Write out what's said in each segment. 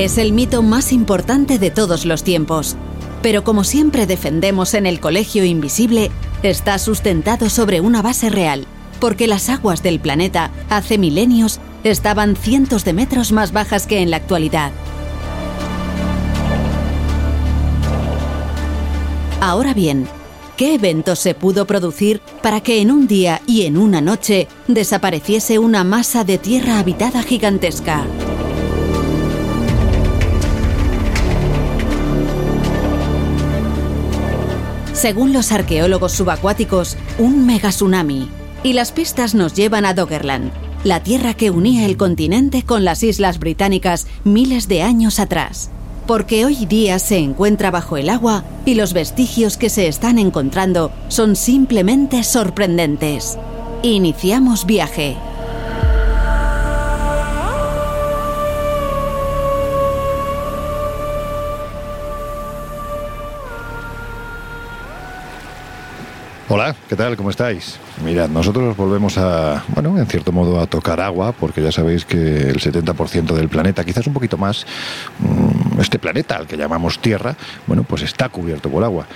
Es el mito más importante de todos los tiempos. Pero como siempre defendemos en el Colegio Invisible, está sustentado sobre una base real, porque las aguas del planeta hace milenios estaban cientos de metros más bajas que en la actualidad. Ahora bien, ¿qué evento se pudo producir para que en un día y en una noche desapareciese una masa de tierra habitada gigantesca? Según los arqueólogos subacuáticos, un megatsunami. Y las pistas nos llevan a Doggerland, la tierra que unía el continente con las islas británicas miles de años atrás. Porque hoy día se encuentra bajo el agua y los vestigios que se están encontrando son simplemente sorprendentes. Iniciamos viaje. Hola, ¿qué tal? ¿Cómo estáis? Mirad, nosotros volvemos a, bueno, en cierto modo a tocar agua, porque ya sabéis que el 70% del planeta, quizás un poquito más, mm, este planeta al que llamamos Tierra, bueno, pues está cubierto por agua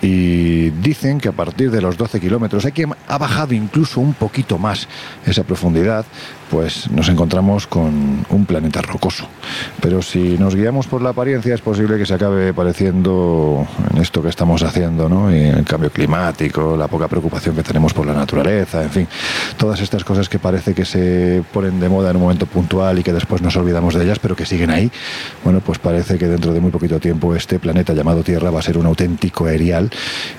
y dicen que a partir de los 12 kilómetros, hay que ha bajado incluso un poquito más esa profundidad, pues nos encontramos con un planeta rocoso. Pero si nos guiamos por la apariencia es posible que se acabe pareciendo en esto que estamos haciendo, ¿no? Y el cambio climático, la poca preocupación que tenemos por la naturaleza, en fin, todas estas cosas que parece que se ponen de moda en un momento puntual y que después nos olvidamos de ellas, pero que siguen ahí. Bueno, pues parece que dentro de muy poquito tiempo este planeta llamado Tierra va a ser un auténtico aerial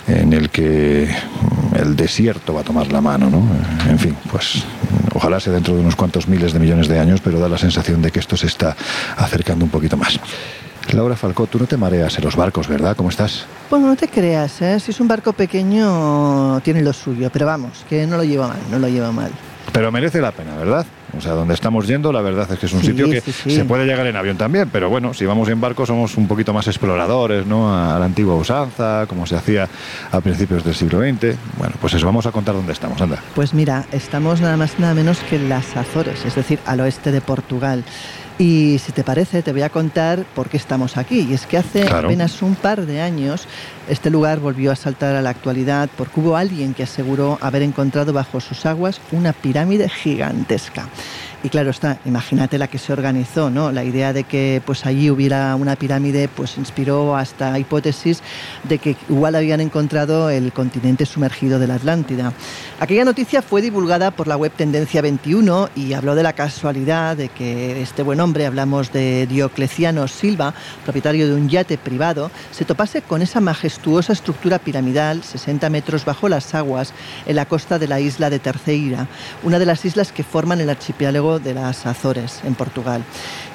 en el que el desierto va a tomar la mano, ¿no? En fin, pues ojalá sea dentro de unos cuantos miles de millones de años, pero da la sensación de que esto se está acercando un poquito más. Laura Falcó, tú no te mareas en los barcos, ¿verdad? ¿Cómo estás? Bueno, no te creas, ¿eh? si es un barco pequeño tiene lo suyo, pero vamos, que no lo lleva mal, no lo lleva mal. Pero merece la pena, ¿verdad? O sea, donde estamos yendo, la verdad es que es un sitio que se puede llegar en avión también, pero bueno, si vamos en barco somos un poquito más exploradores, ¿no? A la antigua usanza, como se hacía a principios del siglo XX. Bueno, pues eso, vamos a contar dónde estamos, anda. Pues mira, estamos nada más nada menos que en las Azores, es decir, al oeste de Portugal. Y si te parece, te voy a contar por qué estamos aquí. Y es que hace apenas un par de años este lugar volvió a saltar a la actualidad porque hubo alguien que aseguró haber encontrado bajo sus aguas una pirámide gigantesca. Y claro está, imagínate la que se organizó, ¿no? La idea de que pues allí hubiera una pirámide pues inspiró hasta hipótesis de que igual habían encontrado el continente sumergido de la Atlántida. Aquella noticia fue divulgada por la web Tendencia 21 y habló de la casualidad de que este buen hombre, hablamos de Diocleciano Silva, propietario de un yate privado, se topase con esa majestuosa estructura piramidal 60 metros bajo las aguas en la costa de la isla de Terceira, una de las islas que forman el archipiélago de las Azores, en Portugal.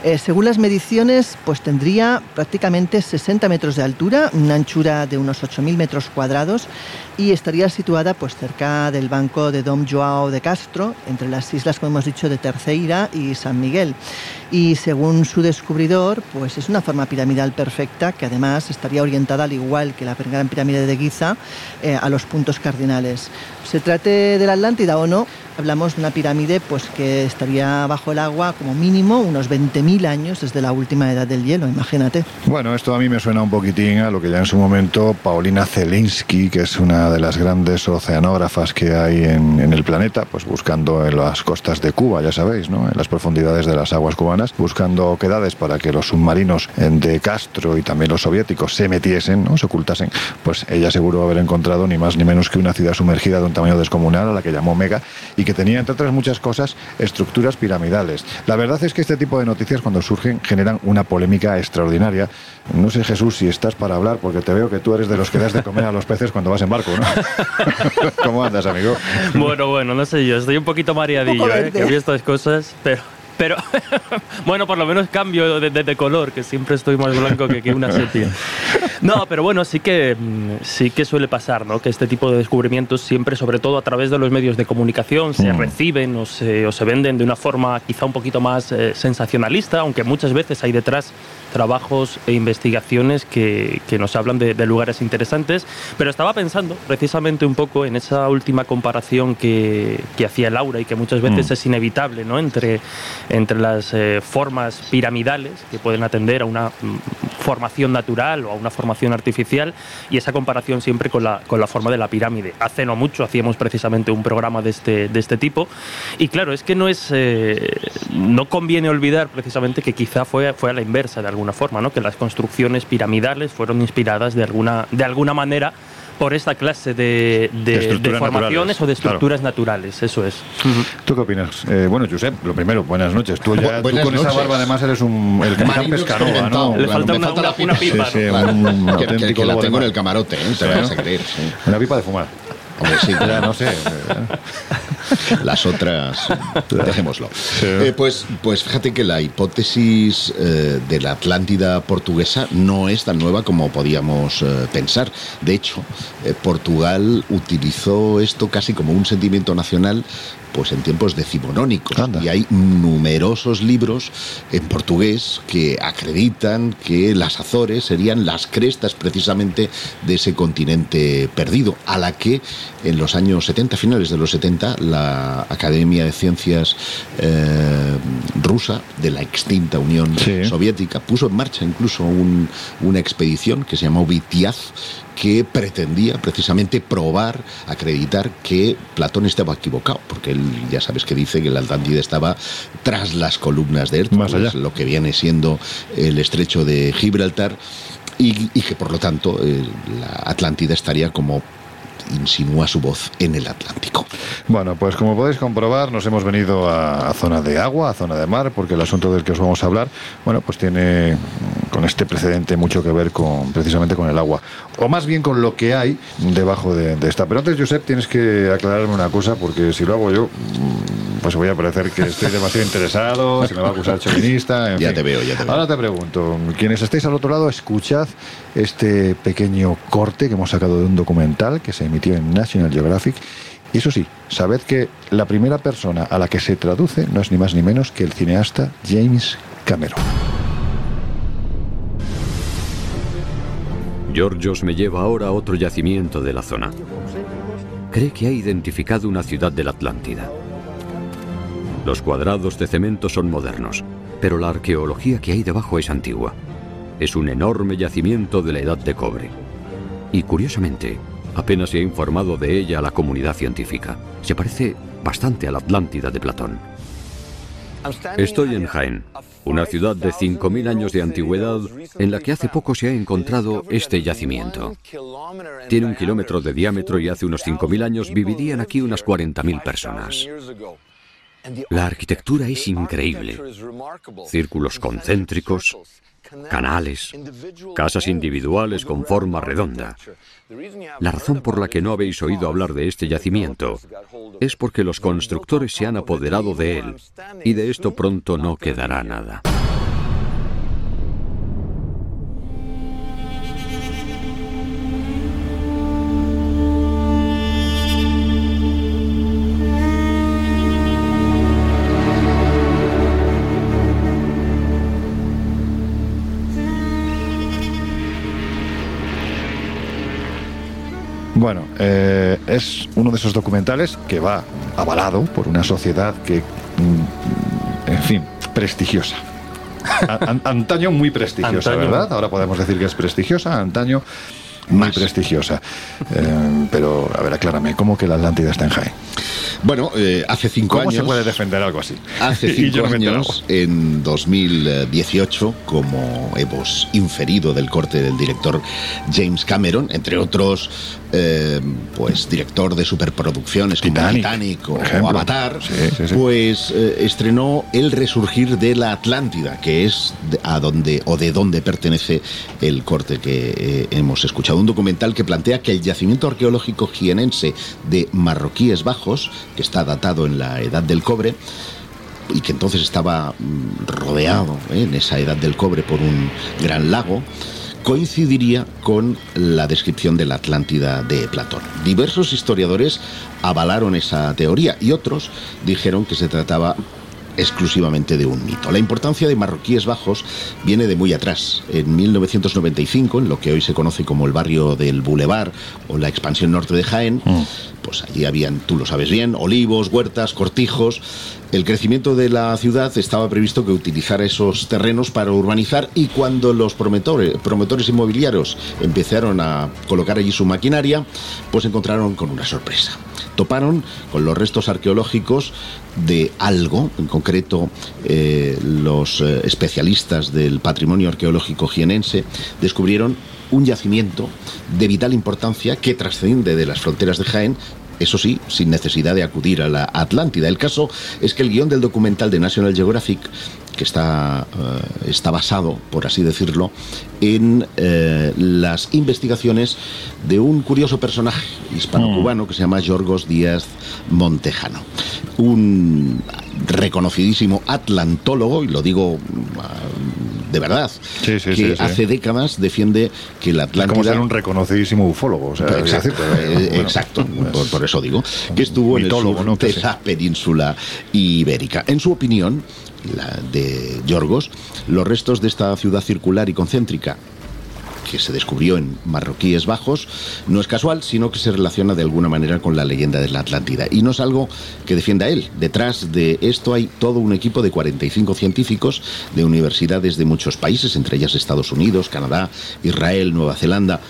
Eh, según las mediciones, pues tendría prácticamente 60 metros de altura, una anchura de unos 8.000 metros cuadrados y estaría situada pues cerca del banco de Dom Joao de Castro, entre las islas, como hemos dicho, de Terceira y San Miguel. Y según su descubridor, pues es una forma piramidal perfecta que además estaría orientada al igual que la gran pirámide de Giza eh, a los puntos cardinales. Se trate de la Atlántida o no, hablamos de una pirámide pues que estaría bajo el agua como mínimo unos 20.000 años desde la última edad del hielo, imagínate. Bueno, esto a mí me suena un poquitín a lo que ya en su momento Paulina Zelinsky, que es una de las grandes oceanógrafas que hay en, en el planeta, pues buscando en las costas de Cuba, ya sabéis, ¿no? en las profundidades de las aguas cubanas, buscando oquedades para que los submarinos de Castro y también los soviéticos se metiesen, ¿no? se ocultasen, pues ella seguro haber encontrado ni más ni menos que una ciudad sumergida de un tamaño descomunal a la que llamó Mega y que tenía, entre otras muchas cosas, estructuras piramidales. La verdad es que este tipo de noticias cuando surgen generan una polémica extraordinaria. No sé, Jesús, si estás para hablar, porque te veo que tú eres de los que das de comer a los peces cuando vas en barco, ¿no? ¿Cómo andas, amigo? Bueno, bueno, no sé yo, estoy un poquito mareadillo, ¿eh? que vi estas cosas, pero pero bueno, por lo menos cambio de, color, que siempre estoy más blanco que, que una sepia. No, pero bueno, sí que, mm, sí que suele pasar, ¿no? Que este tipo de descubrimientos siempre, sobre todo a través de los medios de comunicación, se mm. reciben o se, o se, venden de una forma quizá un poquito más eh, sensacionalista, aunque muchas veces hay detrás trabajos e investigaciones que, que nos hablan de, de, lugares interesantes. Pero estaba pensando precisamente un poco en esa última comparación que, que hacía Laura y que muchas veces mm. es inevitable, ¿no? Entre entre las eh, formas piramidales que pueden atender a una mm, formación natural o a una formación artificial y esa comparación siempre con la, con la forma de la pirámide. Hace no mucho hacíamos precisamente un programa de este, de este tipo y claro, es que no es eh, no conviene olvidar precisamente que quizá fue, fue a la inversa de alguna forma, ¿no? que las construcciones piramidales fueron inspiradas de alguna, de alguna manera por esta clase de, de, formaciones o de estructuras naturales, eso es. ¿Tú qué opinas? Eh, bueno, Josep, lo primero, buenas noches. Tú, ya, tú con esa barba además eres un, el ¿no? Le falta, una, una, pipa. Sí, sí, un, que, que, la tengo en el camarote, ¿eh? te vas a creer. Una pipa de fumar. Hombre, sí, ya no sé. Las otras, dejémoslo. Eh, pues, pues fíjate que la hipótesis eh, de la Atlántida portuguesa no es tan nueva como podíamos eh, pensar. De hecho, Portugal utilizó esto casi como un sentimiento nacional pues en tiempos decimonónicos. Y hay numerosos libros en portugués que acreditan que las Azores serían las crestas precisamente de ese continente perdido, a la que en los años 70, finales de los 70, la Academia de Ciencias eh, rusa de la extinta Unión Soviética puso en marcha incluso una expedición que se llamó Vitiaz que pretendía precisamente probar, acreditar que Platón estaba equivocado, porque él ya sabes que dice que la Atlántida estaba tras las columnas de Hércules, lo que viene siendo el estrecho de Gibraltar, y, que por lo tanto eh, la Atlántida estaría como insinúa su voz en el Atlántico. Bueno, pues como podéis comprobar, nos hemos venido a, zona de agua, a zona de mar, porque el asunto del que os vamos a hablar, bueno, pues tiene con este precedente mucho que ver con precisamente con el agua, o más bien con lo que hay debajo de, de esta. Pero antes, Josep, tienes que aclararme una cosa, porque si lo hago yo, mm, pues voy a parecer que estoy demasiado interesado, se me va a acusar chauvinista. ya te veo, ya te veo. Ahora te pregunto, quienes estéis al otro lado, escuchad este pequeño corte que hemos sacado de un documental que se emitió en National Geographic. Y eso sí, sabed que la primera persona a la que se traduce no es ni más ni menos que el cineasta James Cameron. Georgios me lleva ahora a otro yacimiento de la zona. Cree que ha identificado una ciudad de la Atlántida. Los cuadrados de cemento son modernos, pero la arqueología que hay debajo es antigua. Es un enorme yacimiento de la edad de cobre. Y curiosamente, apenas se ha informado de ella a la comunidad científica. Se parece bastante a la Atlántida de Platón. Estoy en Jaén, una ciudad de 5.000 años de antigüedad en la que hace poco se ha encontrado este yacimiento. Tiene un kilómetro de diámetro y hace unos 5.000 años vivirían aquí unas 40.000 personas. La arquitectura es increíble. Círculos concéntricos, canales, casas individuales con forma redonda. La razón por la que no habéis oído hablar de este yacimiento es porque los constructores se han apoderado de él y de esto pronto no quedará nada. Bueno, eh, es uno de esos documentales que va avalado por una sociedad que mm, prestigiosa. antaño muy prestigiosa, ¿verdad? Ahora podemos decir que es prestigiosa, antaño muy prestigiosa. Eh, pero, a ver, aclárame, ¿cómo que la Atlántida está en Jaén? Bueno, eh, hace cinco años. ¿Cómo se puede defender algo así? Hace cinco años, en 2018, como hemos inferido del corte del director James Cameron, entre otros, eh, pues director de superproducciones como Titanic, o, Avatar, pues estrenó El resurgir de la Atlántida, que es a donde o de donde pertenece el corte que hemos escuchado un documental que plantea que el yacimiento arqueológico jienense de Marroquíes Bajos, que está datado en la Edad del Cobre, y que entonces estaba mm, rodeado ¿eh? en esa Edad del Cobre por un gran lago, coincidiría con la descripción de la Atlántida de Platón. Diversos historiadores avalaron esa teoría y otros dijeron que se trataba exclusivamente de un mito. La importancia de Marroquíes Bajos viene de muy atrás. En 1995, en lo que hoy se conoce como el barrio del Boulevard o la expansión norte de Jaén, mm. pues allí habían, tú lo sabes bien, olivos, huertas, cortijos. El crecimiento de la ciudad estaba previsto que utilizara esos terrenos para urbanizar y cuando los promotores, inmobiliarios empezaron a colocar allí su maquinaria, pues encontraron con una sorpresa. Toparon con los restos arqueológicos de algo, en concreto eh, los eh, especialistas del patrimonio arqueológico jienense descubrieron un yacimiento de vital importancia que trasciende de las fronteras de Jaén eso sí, sin necesidad de acudir a la Atlántida. El caso es que el guion del documental de National Geographic que está, eh, está basado, por así decirlo, en eh, las investigaciones de un curioso personaje hispano-cubano mm. que se llama Yorgos Díaz Montejano. Un reconocidísimo atlantólogo, y lo digo mm, de verdad, que hace décadas defiende que la Atlántida... Es como ser un reconocidísimo ufólogo. exacto, eh, exacto por, eso digo, que estuvo en el sur de la península ibérica. En su opinión, la de Yorgos, los restos de esta ciudad circular y concéntrica que se descubrió en Marroquíes Bajos, no es casual, sino que se relaciona de alguna manera con la leyenda de la Atlántida. Y no es algo que defienda él. Detrás de esto hay todo un equipo de 45 científicos de universidades de muchos países, entre ellas Estados Unidos, Canadá, Israel, Nueva Zelanda,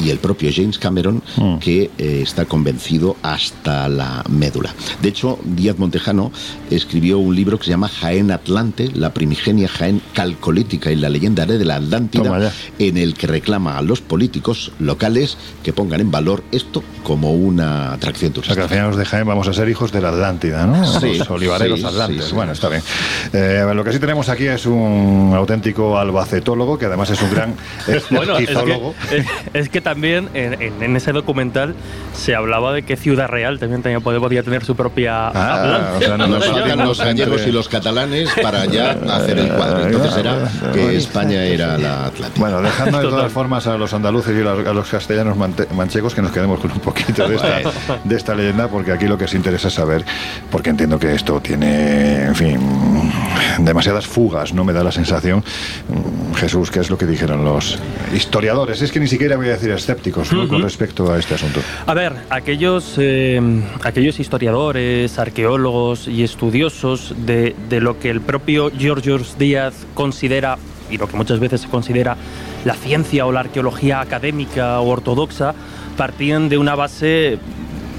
y el propio James Cameron, mm. que eh, está convencido hasta la médula. De hecho, Díaz Montejano escribió un libro que se llama Jaén Atlante, la primigenia Jaén calcolítica y la leyenda de la Atlántida, en el que reclama a los políticos locales que pongan en valor esto como una atracción turística. O sea, que al final de Jaén vamos a ser hijos de la Atlántida, ¿no? Sí, los olivareros atlantes. bueno, está bien. Eh, lo que sí tenemos aquí es un auténtico albacetólogo, que además es un gran bueno, es que también en, ese documental se hablaba de que Ciudad Real también tenía, podía tener su propia ah, o sea, no, nos faltan los gallegos y los catalanes para ya hacer el cuadro. Entonces era que España era la Atlántica. Bueno, dejando de todas formas a los andaluces y a los castellanos manchegos que nos quedemos con un poquito de esta, de esta leyenda, porque aquí lo que os interesa es saber, porque entiendo que esto tiene, en fin, demasiadas fugas, ¿no? Me da la sensación, Jesús, ¿qué es lo que dijeron los historiadores? Es que ni siquiera voy a decir escépticos con respecto a este asunto? A ver, aquellos, eh, aquellos historiadores, arqueólogos y estudiosos de, de lo que el propio George Díaz considera y lo que muchas veces se considera la ciencia o la arqueología académica o ortodoxa, partían de una base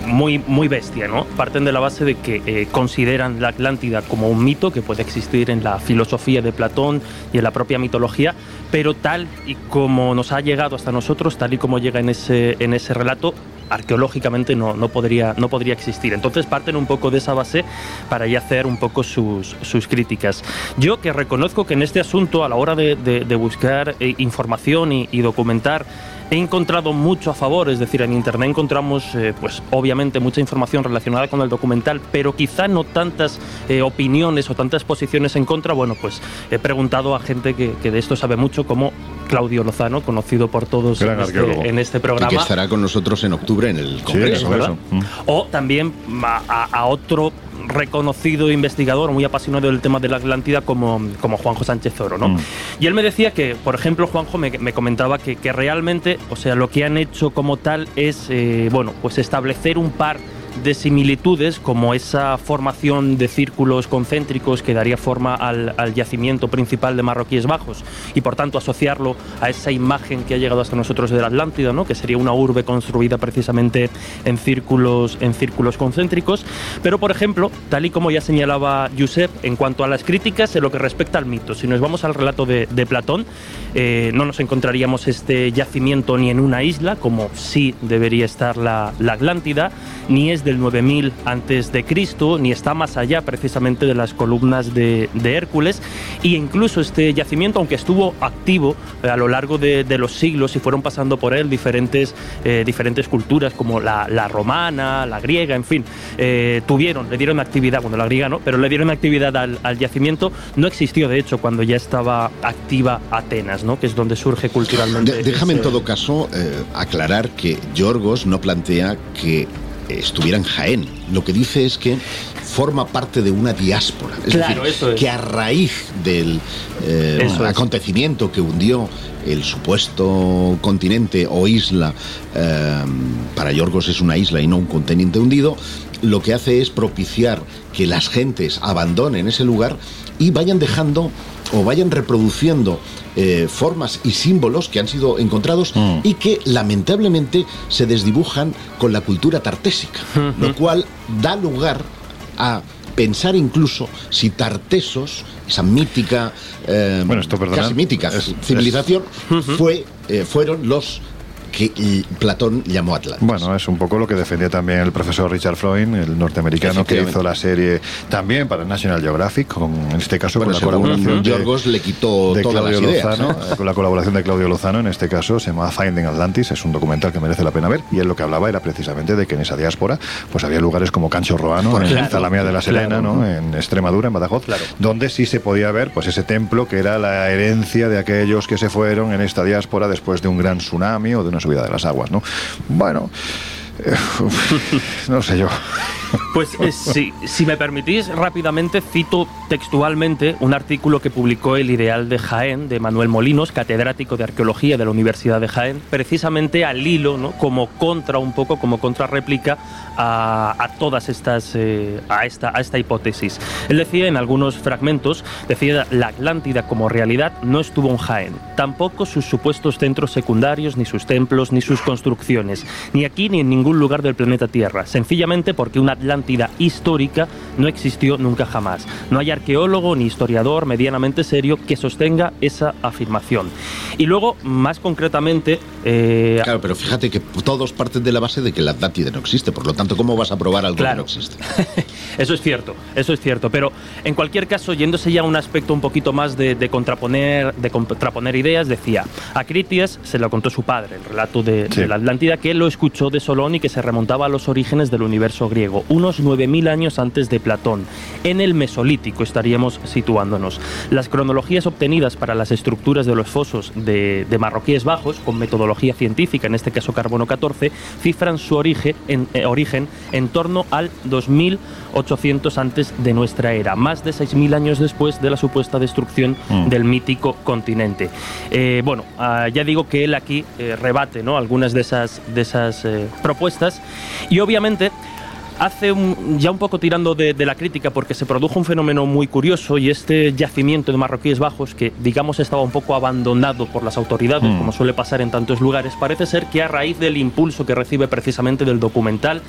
muy, muy bestia, ¿no? Parten de la base de que eh, consideran la Atlántida como un mito que puede existir en la filosofía de Platón y en la propia mitología, pero tal y como nos ha llegado hasta nosotros, tal y como llega en ese, en ese relato, arqueológicamente no, no, podría, no podría existir. Entonces parten un poco de esa base para ya hacer un poco sus, sus críticas. Yo que reconozco que en este asunto, a la hora de, buscar eh, información y documentar he encontrado mucho a favor, es decir, en Internet encontramos, eh, pues obviamente, mucha información relacionada con el documental, pero quizá no tantas eh, opiniones o tantas posiciones en contra. Bueno, pues he preguntado a gente que, de esto sabe mucho, como Claudio Lozano, conocido por todos en este, en este, programa. Y que estará con nosotros en octubre en el Congreso. O también a otro reconocido investigador muy apasionado del tema de la Atlántida como, como Juanjo Sánchez Oro. ¿no? Mm. Y él me decía que, por ejemplo, Juanjo me, me comentaba que, que, realmente, o sea, lo que han hecho como tal es, eh, bueno, pues establecer un par de similitudes como esa formación de círculos concéntricos que daría forma al, yacimiento principal de Marroquíes Bajos y por tanto asociarlo a esa imagen que ha llegado hasta nosotros de la Atlántida, ¿no? que sería una urbe construida precisamente en círculos, en círculos concéntricos. Pero por ejemplo, tal y como ya señalaba Josep, en cuanto a las críticas en lo que respecta al mito, si nos vamos al relato de, Platón, eh, no nos encontraríamos este yacimiento ni en una isla, como sí debería estar la, la Atlántida, ni es del 9000 antes de Cristo, ni está más allá precisamente de las columnas de, Hércules, y incluso este yacimiento, aunque estuvo activo eh, a lo largo de, los siglos y fueron pasando por él diferentes, eh, diferentes culturas como la, romana, la griega, en fin, eh, tuvieron, le dieron actividad, bueno, la griega no, pero le dieron actividad al, yacimiento, no existió de hecho cuando ya estaba activa Atenas, ¿no? que es donde surge culturalmente. déjame en todo caso aclarar que Yorgos no plantea que estuviera en Jaén. Lo que dice es que forma parte de una diáspora. Es decir, que a raíz del eh, acontecimiento que hundió el supuesto continente o isla, eh, para Yorgos es una isla y no un continente hundido, lo que hace es propiciar que las gentes abandonen ese lugar y vayan dejando o vayan reproduciendo eh, formas y símbolos que han sido encontrados mm. y que lamentablemente se desdibujan con la cultura tartésica, lo cual da lugar a pensar incluso si Tartesos, esa mítica, eh, bueno, esto, casi mítica civilización, fue, eh, fueron los que Platón llamó Atlantis. Bueno, es un poco lo que defendía también el profesor Richard Freund, el norteamericano que hizo la serie también para National Geographic, con, en este caso con la colaboración de, le quitó de Claudio Lozano, con la colaboración de Claudio Lozano, en este caso se llama Finding Atlantis, es un documental que merece la pena ver y él lo que hablaba era precisamente de que en esa diáspora pues había lugares como Cancho Roano, en Zalamea de la Serena, ¿no? en Extremadura, en Badajoz, donde sí se podía ver pues ese templo que era la herencia de aquellos que se fueron en esta diáspora después de un gran tsunami o de una subida de las aguas, ¿no? Bueno, eh, no sé yo. Pues eh, si me permitís rápidamente, cito textualmente un artículo que publicó el Ideal de Jaén, de Manuel Molinos, catedrático de Arqueología de la Universidad de Jaén, precisamente al hilo, ¿no? como contra un poco, como contrarréplica a, a todas estas, eh, a, esta, a esta hipótesis. Él decía en algunos fragmentos, decía la Atlántida como realidad no estuvo en Jaén, tampoco sus supuestos centros secundarios, ni sus templos, ni sus construcciones, ni aquí ni en ningún lugar del planeta Tierra, sencillamente porque una Atlántida histórica no existió nunca jamás. No hay arqueólogo ni historiador medianamente serio que sostenga esa afirmación. Y luego, más concretamente... Eh, claro, pero fíjate que todos parten de la base de que la Atlántida no existe, por lo tanto, ¿cómo vas a probar algo que no existe? eso es cierto, eso es cierto, pero en cualquier caso, yéndose ya a un aspecto un poquito más de, contraponer, de contraponer ideas, decía, a Critias se lo contó su padre, el relato de, de la Atlántida, que él lo escuchó de Solón y que se remontaba a los orígenes del universo griego, unos 9.000 años antes de Platón. En el Mesolítico estaríamos situándonos. Las cronologías obtenidas para las estructuras de los fosos de, Marroquíes Bajos, con metodología científica, en este caso carbono 14, cifran su origen en, eh, origen en torno al 2800 antes de nuestra era, más de 6.000 años después de la supuesta destrucción mm. del mítico continente. Eh, bueno, ah, ya digo que él aquí eh, rebate ¿no? algunas de esas, de esas propuestas y obviamente hace ya un poco tirando de, la crítica porque se produjo un fenómeno muy curioso y este yacimiento de marroquíes bajos que digamos estaba un poco abandonado por las autoridades mm. como suele pasar en tantos lugares parece ser que a raíz del impulso que recibe precisamente del documental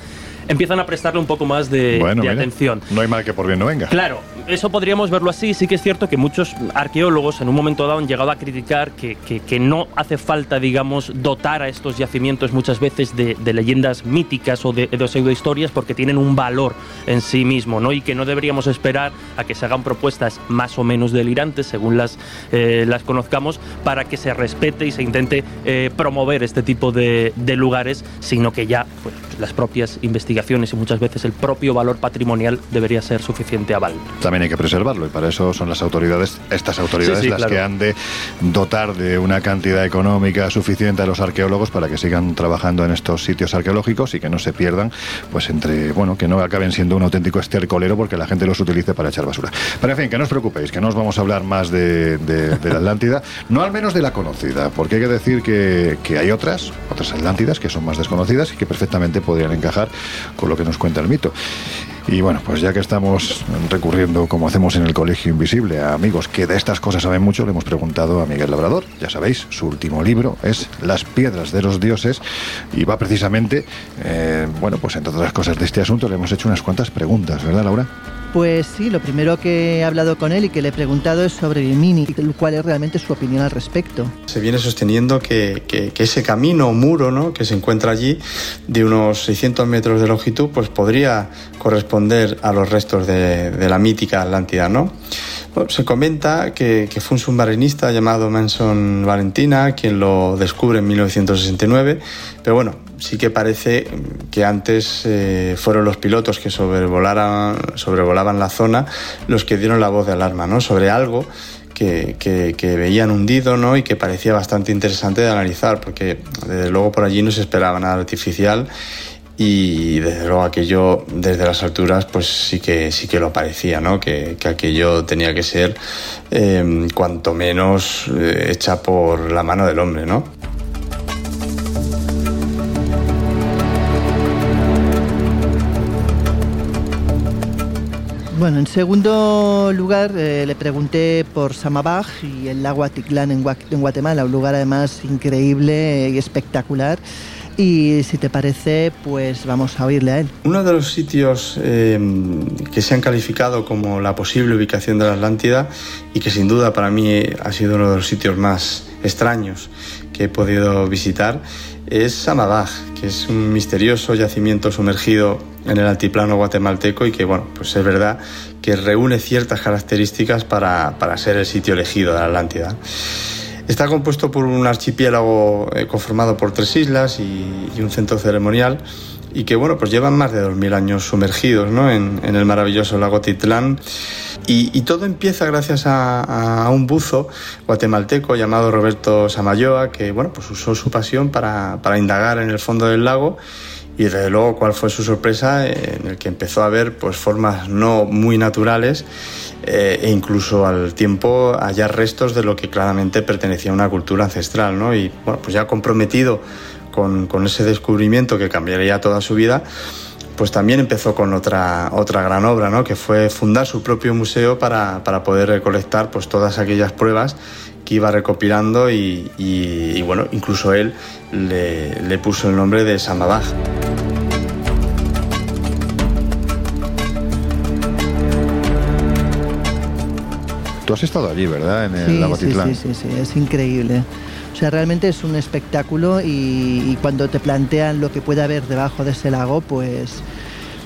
empiezan a prestarle un poco más de, atención. No hay mal que por bien no venga. Claro, eso podríamos verlo así. Sí que es cierto que muchos arqueólogos en un momento dado han llegado a criticar que, que, no hace falta, digamos, dotar a estos yacimientos muchas veces de, leyendas míticas o de, de pseudohistorias porque tienen un valor en sí mismo, ¿no? Y que no deberíamos esperar a que se hagan propuestas más o menos delirantes, según las, eh, las conozcamos, para que se respete y se intente eh, promover este tipo de, lugares, sino que ya pues, las propias investigaciones y muchas veces el propio valor patrimonial debería ser suficiente aval. También hay que preservarlo y para eso son las autoridades, estas autoridades las que han de dotar de una cantidad económica suficiente a los arqueólogos para que sigan trabajando en estos sitios arqueológicos y que no se pierdan, pues entre, bueno, que no acaben siendo un auténtico estercolero porque la gente los utilice para echar basura. Pero en fin, que no os preocupéis, que no os vamos a hablar más de, la Atlántida, no al menos de la conocida, porque hay que decir que, que hay otras, otras Atlántidas que son más desconocidas y que perfectamente podrían encajar con lo que nos cuenta el mito. Y bueno, pues ya que estamos recurriendo, como hacemos en el Colegio Invisible, a amigos que de estas cosas saben mucho, le hemos preguntado a Miguel Labrador. Ya sabéis, su último libro es Las piedras de los dioses y va precisamente, eh, bueno, pues entre otras cosas de este asunto le hemos hecho unas cuantas preguntas, ¿verdad, Laura? Pues sí, lo primero que he hablado con él y que le he preguntado es sobre Vimini, cuál es realmente su opinión al respecto. Se viene sosteniendo que, ese camino o muro ¿no? que se encuentra allí, de unos 600 metros de longitud, pues podría corresponder a los restos de, la mítica Atlántida, ¿no? se comenta que, fue un submarinista llamado Manson Valentina quien lo descubre en 1969, pero bueno, sí que parece que antes eh, fueron los pilotos que sobrevolaban la zona los que dieron la voz de alarma, ¿no? Sobre algo que, que, veían hundido ¿no? y que parecía bastante interesante de analizar, porque desde luego por allí no se esperaba nada artificial y desde luego aquello desde las alturas pues sí que sí que lo parecía no que, aquello tenía que ser eh, cuanto menos eh, hecha por la mano del hombre no Bueno, en segundo lugar eh, le pregunté por Samabaj y el lago Atitlán en, Guatemala, un lugar además increíble y espectacular. Y si te parece, pues vamos a oírle a él. Uno de los sitios em, que se han calificado como la posible ubicación de la Atlántida y que sin duda para mí ha sido uno de los sitios más extraños que he podido visitar es Samabaj, que es un misterioso yacimiento sumergido en el altiplano guatemalteco y que, bueno, pues es verdad que reúne ciertas características para, para ser el sitio elegido de la Atlántida. Está compuesto por un archipiélago eh, conformado por tres islas y, un centro ceremonial y que bueno, pues llevan más de 2.000 años sumergidos ¿no? en, el maravilloso lago Titlán. Y, todo empieza gracias a, un buzo guatemalteco llamado Roberto Samayoa, que bueno, pues usó su pasión para indagar en el fondo del lago y desde luego cuál fue su sorpresa en el que empezó a ver pues formas no muy naturales eh, e incluso al tiempo hallar restos de lo que claramente pertenecía a una cultura ancestral ¿no? y bueno pues ya comprometido con, con ese descubrimiento que cambiaría toda su vida pues también empezó con otra, otra gran obra, ¿no? que fue fundar su propio museo para, para poder recolectar pues, todas aquellas pruebas que iba recopilando y, y, bueno, incluso él le, le, puso el nombre de Samabaj. Tú has estado allí, ¿verdad? En el lago sí, sí, sí, sí, es increíble. O sea, realmente es un espectáculo y, y, cuando te plantean lo que puede haber debajo de ese lago, pues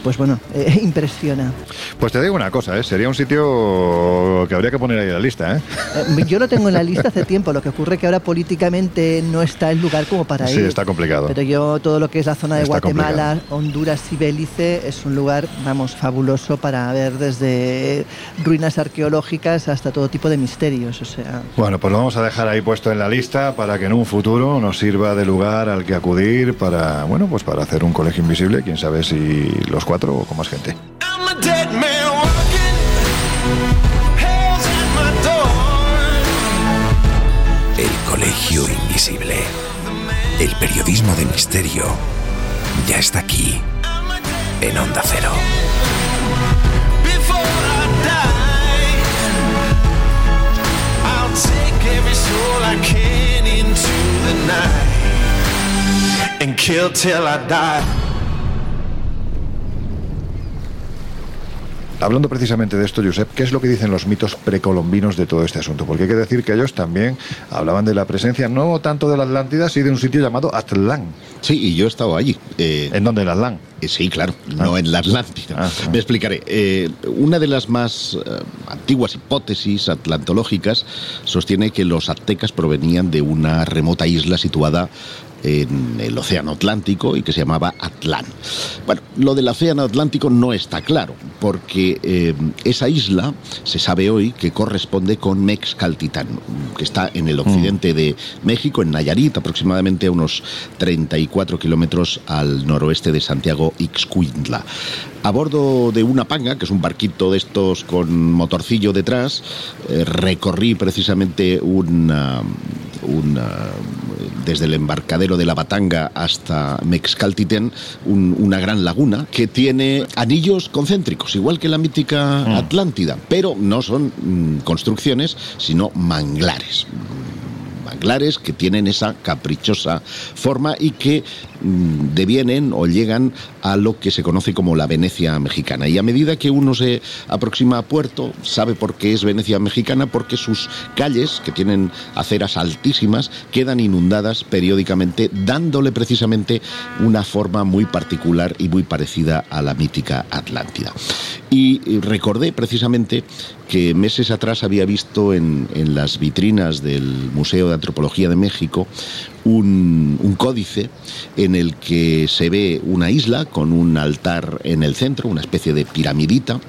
pues bueno, eh, impresiona. Pues te digo una cosa, ¿eh? sería un sitio que habría que poner ahí en la lista. ¿eh? ¿eh? yo lo tengo en la lista hace tiempo, lo que ocurre que ahora políticamente no está el lugar como para ir. Sí, está complicado. Pero yo todo lo que es la zona de Guatemala, Honduras y Belice es un lugar, vamos, fabuloso para ver desde ruinas arqueológicas hasta todo tipo de misterios. O sea. Bueno, pues lo vamos a dejar ahí puesto en la lista para que en un futuro nos sirva de lugar al que acudir para, bueno, pues para hacer un colegio invisible, quién sabe si los o con más gente. El Colegio Invisible. El periodismo de misterio ya está aquí, en Onda Cero. and kill till I die. Hablando precisamente de esto, Josep, ¿qué es lo que dicen los mitos precolombinos de todo este asunto? Porque hay que decir que ellos también hablaban de la presencia no tanto de la Atlántida, sino de un sitio llamado Atlán. Sí, y yo he estado allí. Eh, ¿En dónde? ¿En Atlán? Eh, sí, claro, no ah. en la Atlántida. Ah, ah. Me explicaré. Eh, una de las más antiguas hipótesis atlantológicas sostiene que los aztecas provenían de una remota isla situada en el Océano Atlántico y que se llamaba Atlán. Bueno, lo del Océano Atlántico no está claro, porque eh, esa isla se sabe hoy que corresponde con Mexcaltitán, que está en el occidente de México, en Nayarit, aproximadamente a unos 34 kilómetros al noroeste de Santiago Ixcuintla. A bordo de una panga, que es un barquito de estos con motorcillo detrás, eh, recorrí precisamente una desde el embarcadero de la Batanga hasta Mexcaltiten, una gran laguna que tiene anillos concéntricos, igual que la mítica mm. Atlántida, pero no son mm, construcciones, sino manglares manglares que tienen esa caprichosa forma y que mm, devienen o llegan a lo que se conoce como la Venecia mexicana. Y a medida que uno se aproxima a Puerto, sabe por qué es Venecia mexicana, porque sus calles, que tienen aceras altísimas, quedan inundadas periódicamente, dándole precisamente una forma muy particular y muy parecida a la mítica Atlántida. Y recordé precisamente que meses atrás había visto en, las vitrinas del Museo de Antropología de México un, códice en el que se ve una isla con un altar en el centro, una especie de piramidita,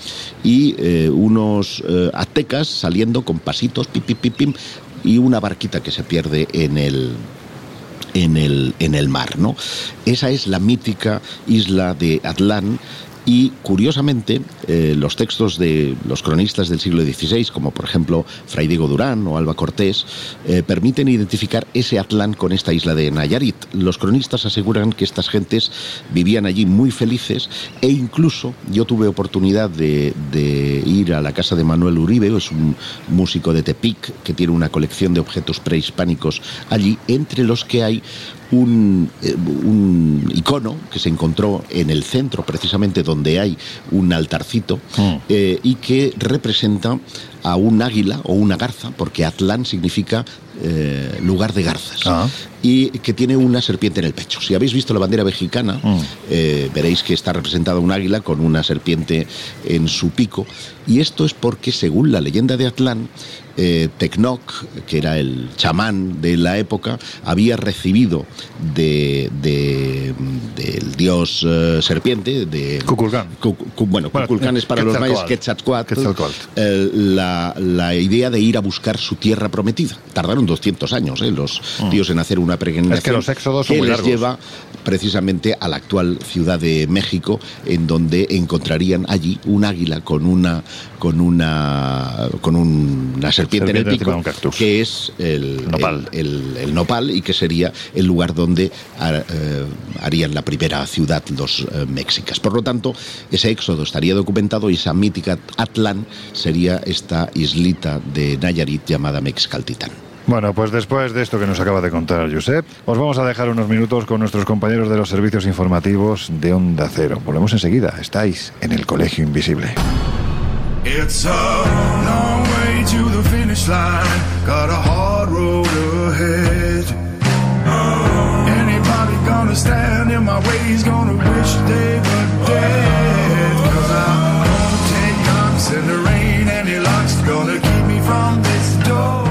y eh, unos eh, aztecas saliendo con pasitos, pim, pim, pim, y una barquita que se pierde en el, en el, en el mar. ¿no? Esa es la mítica isla de Atlán y curiosamente, eh, los textos de los cronistas del siglo XVI, como por ejemplo Fray Diego Durán o Alba Cortés, eh, permiten identificar ese Atlán con esta isla de Nayarit. Los cronistas aseguran que estas gentes vivían allí muy felices e incluso yo tuve oportunidad de, de ir a la casa de Manuel Uribe, es un músico de Tepic que tiene una colección de objetos prehispánicos allí, entre los que hay un, eh, un, icono que se encontró en el centro, precisamente donde hay un altarcito, mm. eh, y que representa a un águila o una garza, porque Atlán significa eh, lugar de garzas, ah. Y que tiene una serpiente en el pecho. Si habéis visto la bandera mexicana, mm. veréis que está representada un águila con una serpiente en su pico, y esto es porque, según la leyenda de Atlán, eh, Tecnoc, que era el chamán de la época, había recibido de, del dios eh, serpiente, de Kukulkan. bueno, Kukulkan es para los mayas Quetzalcoatl, eh, la, la, idea de ir a buscar su tierra prometida. Tardaron 200 años eh, los mm. tíos en hacer una peregrinación es que, los éxodos son les lleva precisamente a la actual Ciudad de México, en donde encontrarían allí un águila con una con una con una serpiente, en el pico, que es el nopal. El, nopal. y que sería el lugar donde eh, harían la primera ciudad los eh, mexicas. Por lo tanto, ese éxodo estaría documentado y esa mítica Atlán sería esta islita de Nayarit llamada Mexcaltitán. Bueno, pues después de esto que nos acaba de contar Josep, os vamos a dejar unos minutos con nuestros compañeros de los servicios informativos de Onda Cero. Volvemos enseguida. Estáis en el Colegio Invisible.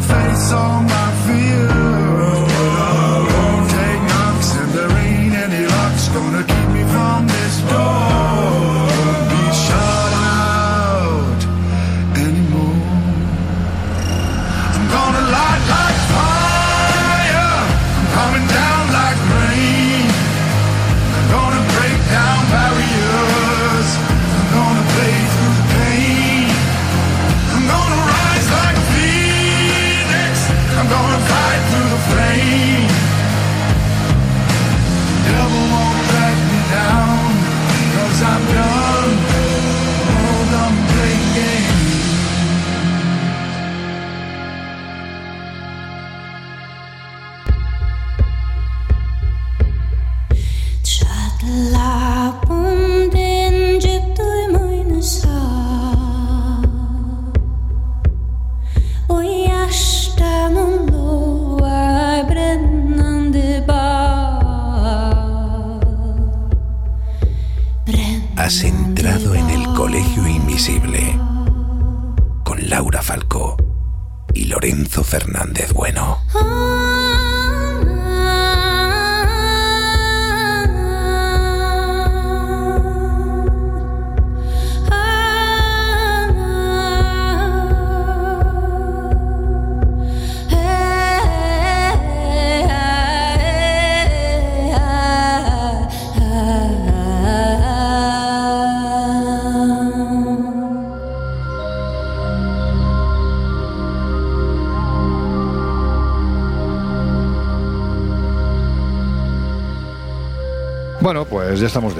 face all my fears.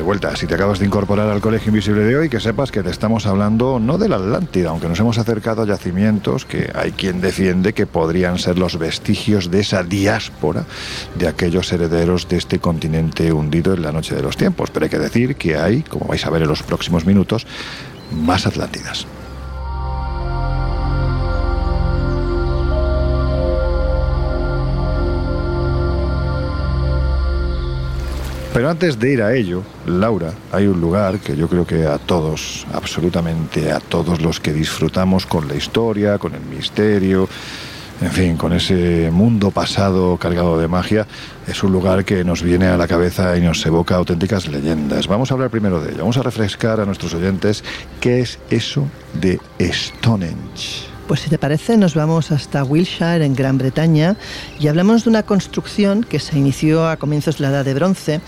Vuelta. Si te acabas de incorporar al Colegio Invisible de hoy, que sepas que te estamos hablando no de la Atlántida, aunque nos hemos acercado a yacimientos que hay quien defiende que podrían ser los vestigios de esa diáspora de aquellos herederos de este continente hundido en la noche de los tiempos. Pero hay que decir que hay, como vais a ver en los próximos minutos, más Atlántidas. Pero antes de ir a ello, Laura, hay un lugar que yo creo que a todos, absolutamente a todos los que disfrutamos con la historia, con el misterio, en fin, con ese mundo pasado cargado de magia, es un lugar que nos viene a la cabeza y nos evoca auténticas leyendas. Vamos a hablar primero de ello, vamos a refrescar a nuestros oyentes qué es eso de Stonehenge. Pues si te parece, nos vamos hasta Wiltshire, en Gran Bretaña, y hablamos de una construcción que se inició a comienzos de la Edad de Bronce.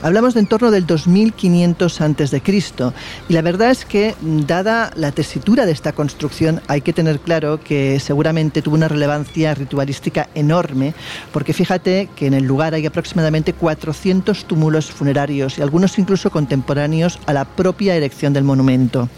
Hablamos de en torno del 2500 a.C. Y la verdad es que, dada la tesitura de esta construcción, hay que tener claro que seguramente tuvo una relevancia ritualística enorme, porque fíjate que en el lugar hay aproximadamente 400 túmulos funerarios y algunos incluso contemporáneos a la propia erección del monumento.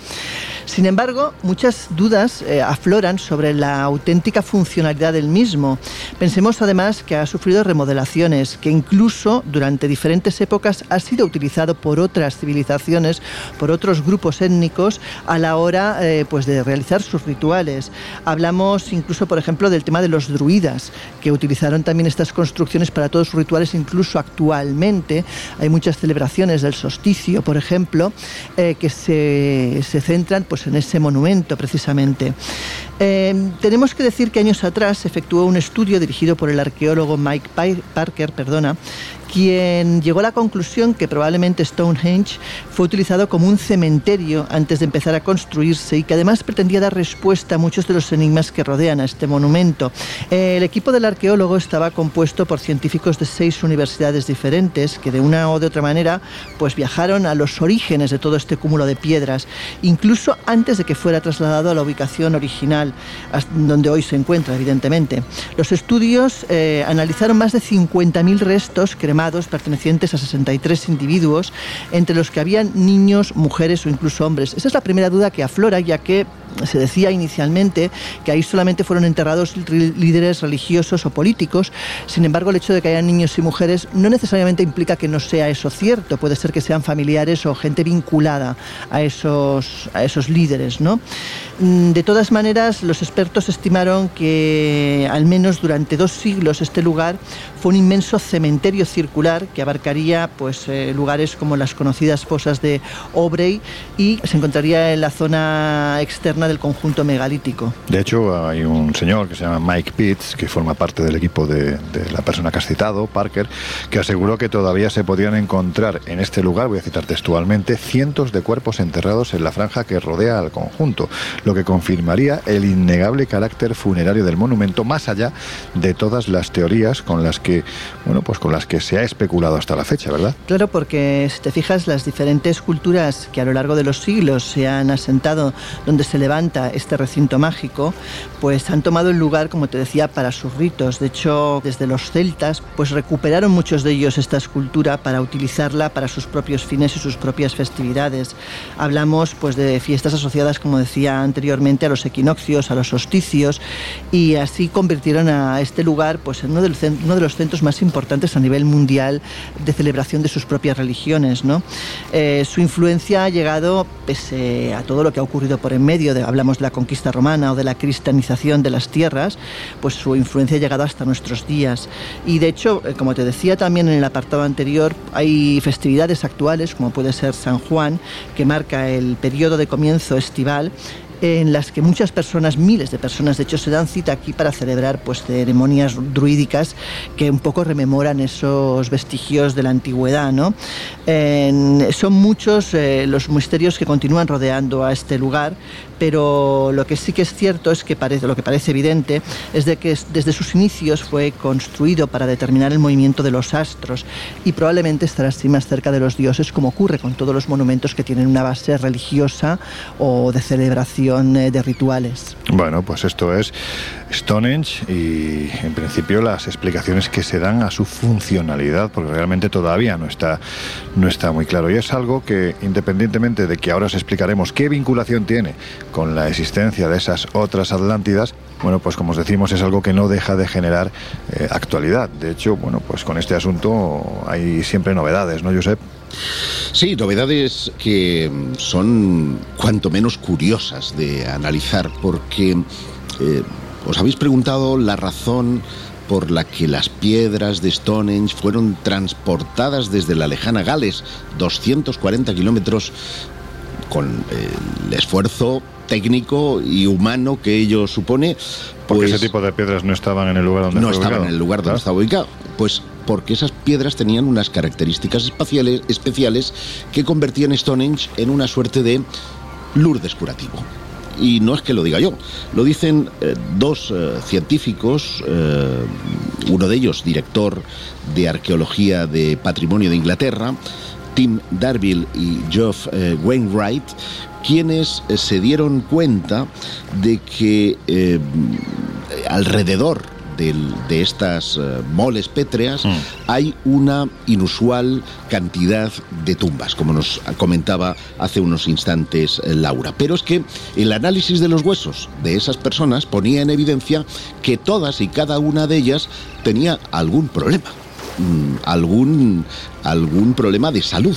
Sin embargo, muchas dudas eh, afloran sobre la auténtica funcionalidad del mismo. Pensemos además que ha sufrido remodelaciones, que incluso durante diferentes épocas ha sido utilizado por otras civilizaciones, por otros grupos étnicos a la hora eh, pues de realizar sus rituales. Hablamos incluso, por ejemplo, del tema de los druidas, que utilizaron también estas construcciones para todos sus rituales, incluso actualmente. Hay muchas celebraciones del solsticio, por ejemplo, eh, que se, se centran pues en ese monumento precisamente. Eh, tenemos que decir que años atrás se efectuó un estudio dirigido por el arqueólogo Mike Parker, perdona, quien llegó a la conclusión que probablemente Stonehenge fue utilizado como un cementerio antes de empezar a construirse y que además pretendía dar respuesta a muchos de los enigmas que rodean a este monumento. El equipo del arqueólogo estaba compuesto por científicos de seis universidades diferentes que de una o de otra manera pues viajaron a los orígenes de todo este cúmulo de piedras, incluso antes de que fuera trasladado a la ubicación original, donde hoy se encuentra, evidentemente. Los estudios eh, analizaron más de 50.000 restos cremados pertenecientes a 63 individuos, entre los que habían niños, mujeres o incluso hombres. Esa es la primera duda que aflora, ya que se decía inicialmente que ahí solamente fueron enterrados líderes religiosos o políticos. Sin embargo, el hecho de que hayan niños y mujeres no necesariamente implica que no sea eso cierto. Puede ser que sean familiares o gente vinculada a esos, a esos líderes. ¿no? Mm, de todas maneras, los expertos estimaron que al menos durante dos siglos este lugar fue un inmenso cementerio circular que abarcaría pues, eh, lugares como las conocidas fosas de Obrey y se encontraría en la zona externa del conjunto megalítico. De hecho, hay un señor que se llama Mike Pitts, que forma parte del equipo de, la persona que has citado, Parker, que aseguró que todavía se podían encontrar en este lugar, voy a citar textualmente, cientos de cuerpos enterrados en la franja que rodea al conjunto, lo que confirmaría el innegable carácter funerario del monumento, más allá de todas las teorías con las que, bueno, pues con las que se ha especulado hasta la fecha, ¿verdad? Claro, porque si te fijas, las diferentes culturas que a lo largo de los siglos se han asentado donde se levanta este recinto mágico, pues han tomado el lugar, como te decía, para sus ritos. De hecho, desde los celtas, pues recuperaron muchos de ellos esta escultura para utilizarla para sus propios fines y sus propias festividades. Hablamos pues de fiestas asociadas, como decía anteriormente, a los equinoccios, a los solsticios, y así convirtieron a este lugar pues en uno de los, centros más importantes a nivel mundial de celebración de sus propias religiones. ¿no? Eh, su influencia ha llegado, pese a todo lo que ha ocurrido por en medio de hablamos de la conquista romana o de la cristianización de las tierras, pues su influencia ha llegado hasta nuestros días. Y de hecho, eh, como te decía también en el apartado anterior, hay festividades actuales, como puede ser San Juan, que marca el periodo de comienzo estival en las que muchas personas, miles de personas, de hecho, se dan cita aquí para celebrar pues, ceremonias druídicas que un poco rememoran esos vestigios de la antigüedad. ¿no? son muchos eh, los misterios que continúan rodeando a este lugar, pero lo que sí que es cierto es que parece, lo que parece evidente es de que desde sus inicios fue construido para determinar el movimiento de los astros y probablemente estará así más cerca de los dioses como ocurre con todos los monumentos que tienen una base religiosa o de celebración eh, de rituales. Bueno, pues esto es Stonehenge y en principio las explicaciones que se dan a su funcionalidad, porque realmente todavía no está, no está muy claro. Y es algo que, independientemente de que ahora os explicaremos qué vinculación tiene con la existencia de esas otras Atlántidas, bueno, pues como os decimos, es algo que no deja de generar eh, actualidad. De hecho, bueno, pues con este asunto hay siempre novedades, ¿no, Josep? Sí, novedades que son cuanto menos curiosas de analizar, porque eh, os habéis preguntado la razón por la que las piedras de Stonehenge fueron transportadas desde la lejana Gales, 240 kilómetros, con eh, el esfuerzo técnico y humano que ello supone. porque ese pues tipo de piedras no estaban en el lugar donde no estaban en el lugar donde estaba ubicado. Pues porque esas piedras tenían unas características espaciales, especiales que convertían Stonehenge en una suerte de Lourdes curativo. Y no es que lo diga yo, lo dicen eh, dos eh, científicos, uno de ellos director de arqueología de patrimonio de Inglaterra, Tim Darville y Geoff eh, Wainwright, quienes eh, se dieron cuenta de que eh, alrededor de, estas moles pétreas mm. hay una inusual cantidad de tumbas, como nos comentaba hace unos instantes Laura. Pero es que el análisis de los huesos de esas personas ponía en evidencia que todas y cada una de ellas tenía algún problema. Mm, algún, algún problema de salud.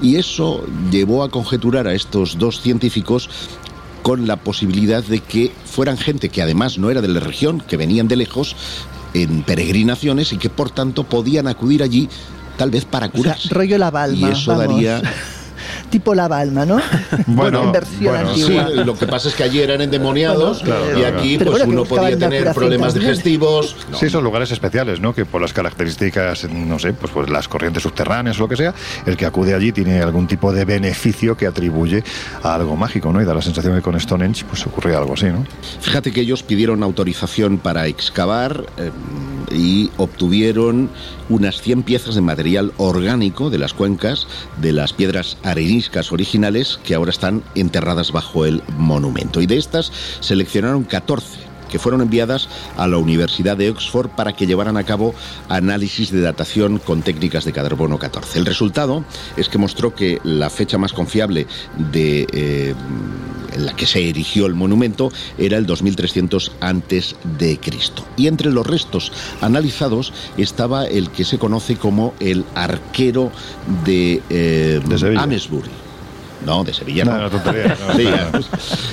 Y eso llevó a conjeturar a estos dos científicos con la posibilidad de que fueran gente que además no era de la región, que venían de lejos en peregrinaciones y que por tanto podían acudir allí tal vez para curarse. rollo la balma, y eso daría tipo la balma, ¿no? Bueno, en versión antigua. Sí, lo que pasa es que allí eran endemoniados y aquí pues uno podía tener problemas digestivos. Sí, son lugares especiales, ¿no? Que por las características, no sé, pues, pues las corrientes subterráneas o lo que sea, el que acude allí tiene algún tipo de beneficio que atribuye a algo mágico, ¿no? Y da la sensación de que con Stonehenge pues ocurría algo así, ¿no? Fíjate que ellos pidieron autorización para excavar eh, y obtuvieron unas 100 piezas de material orgánico de las cuencas de las piedras areniscas originales que ahora están enterradas bajo el monumento. Y de estas seleccionaron 14 que fueron enviadas a la Universidad de Oxford para que llevaran a cabo análisis de datación con técnicas de carbono 14. El resultado es que mostró que la fecha más confiable de eh, en la que se erigió el monumento era el 2300 antes de Cristo. Y entre los restos analizados estaba el que se conoce como el arquero de, eh, Amesbury no, de Sevilla no. no, tontería,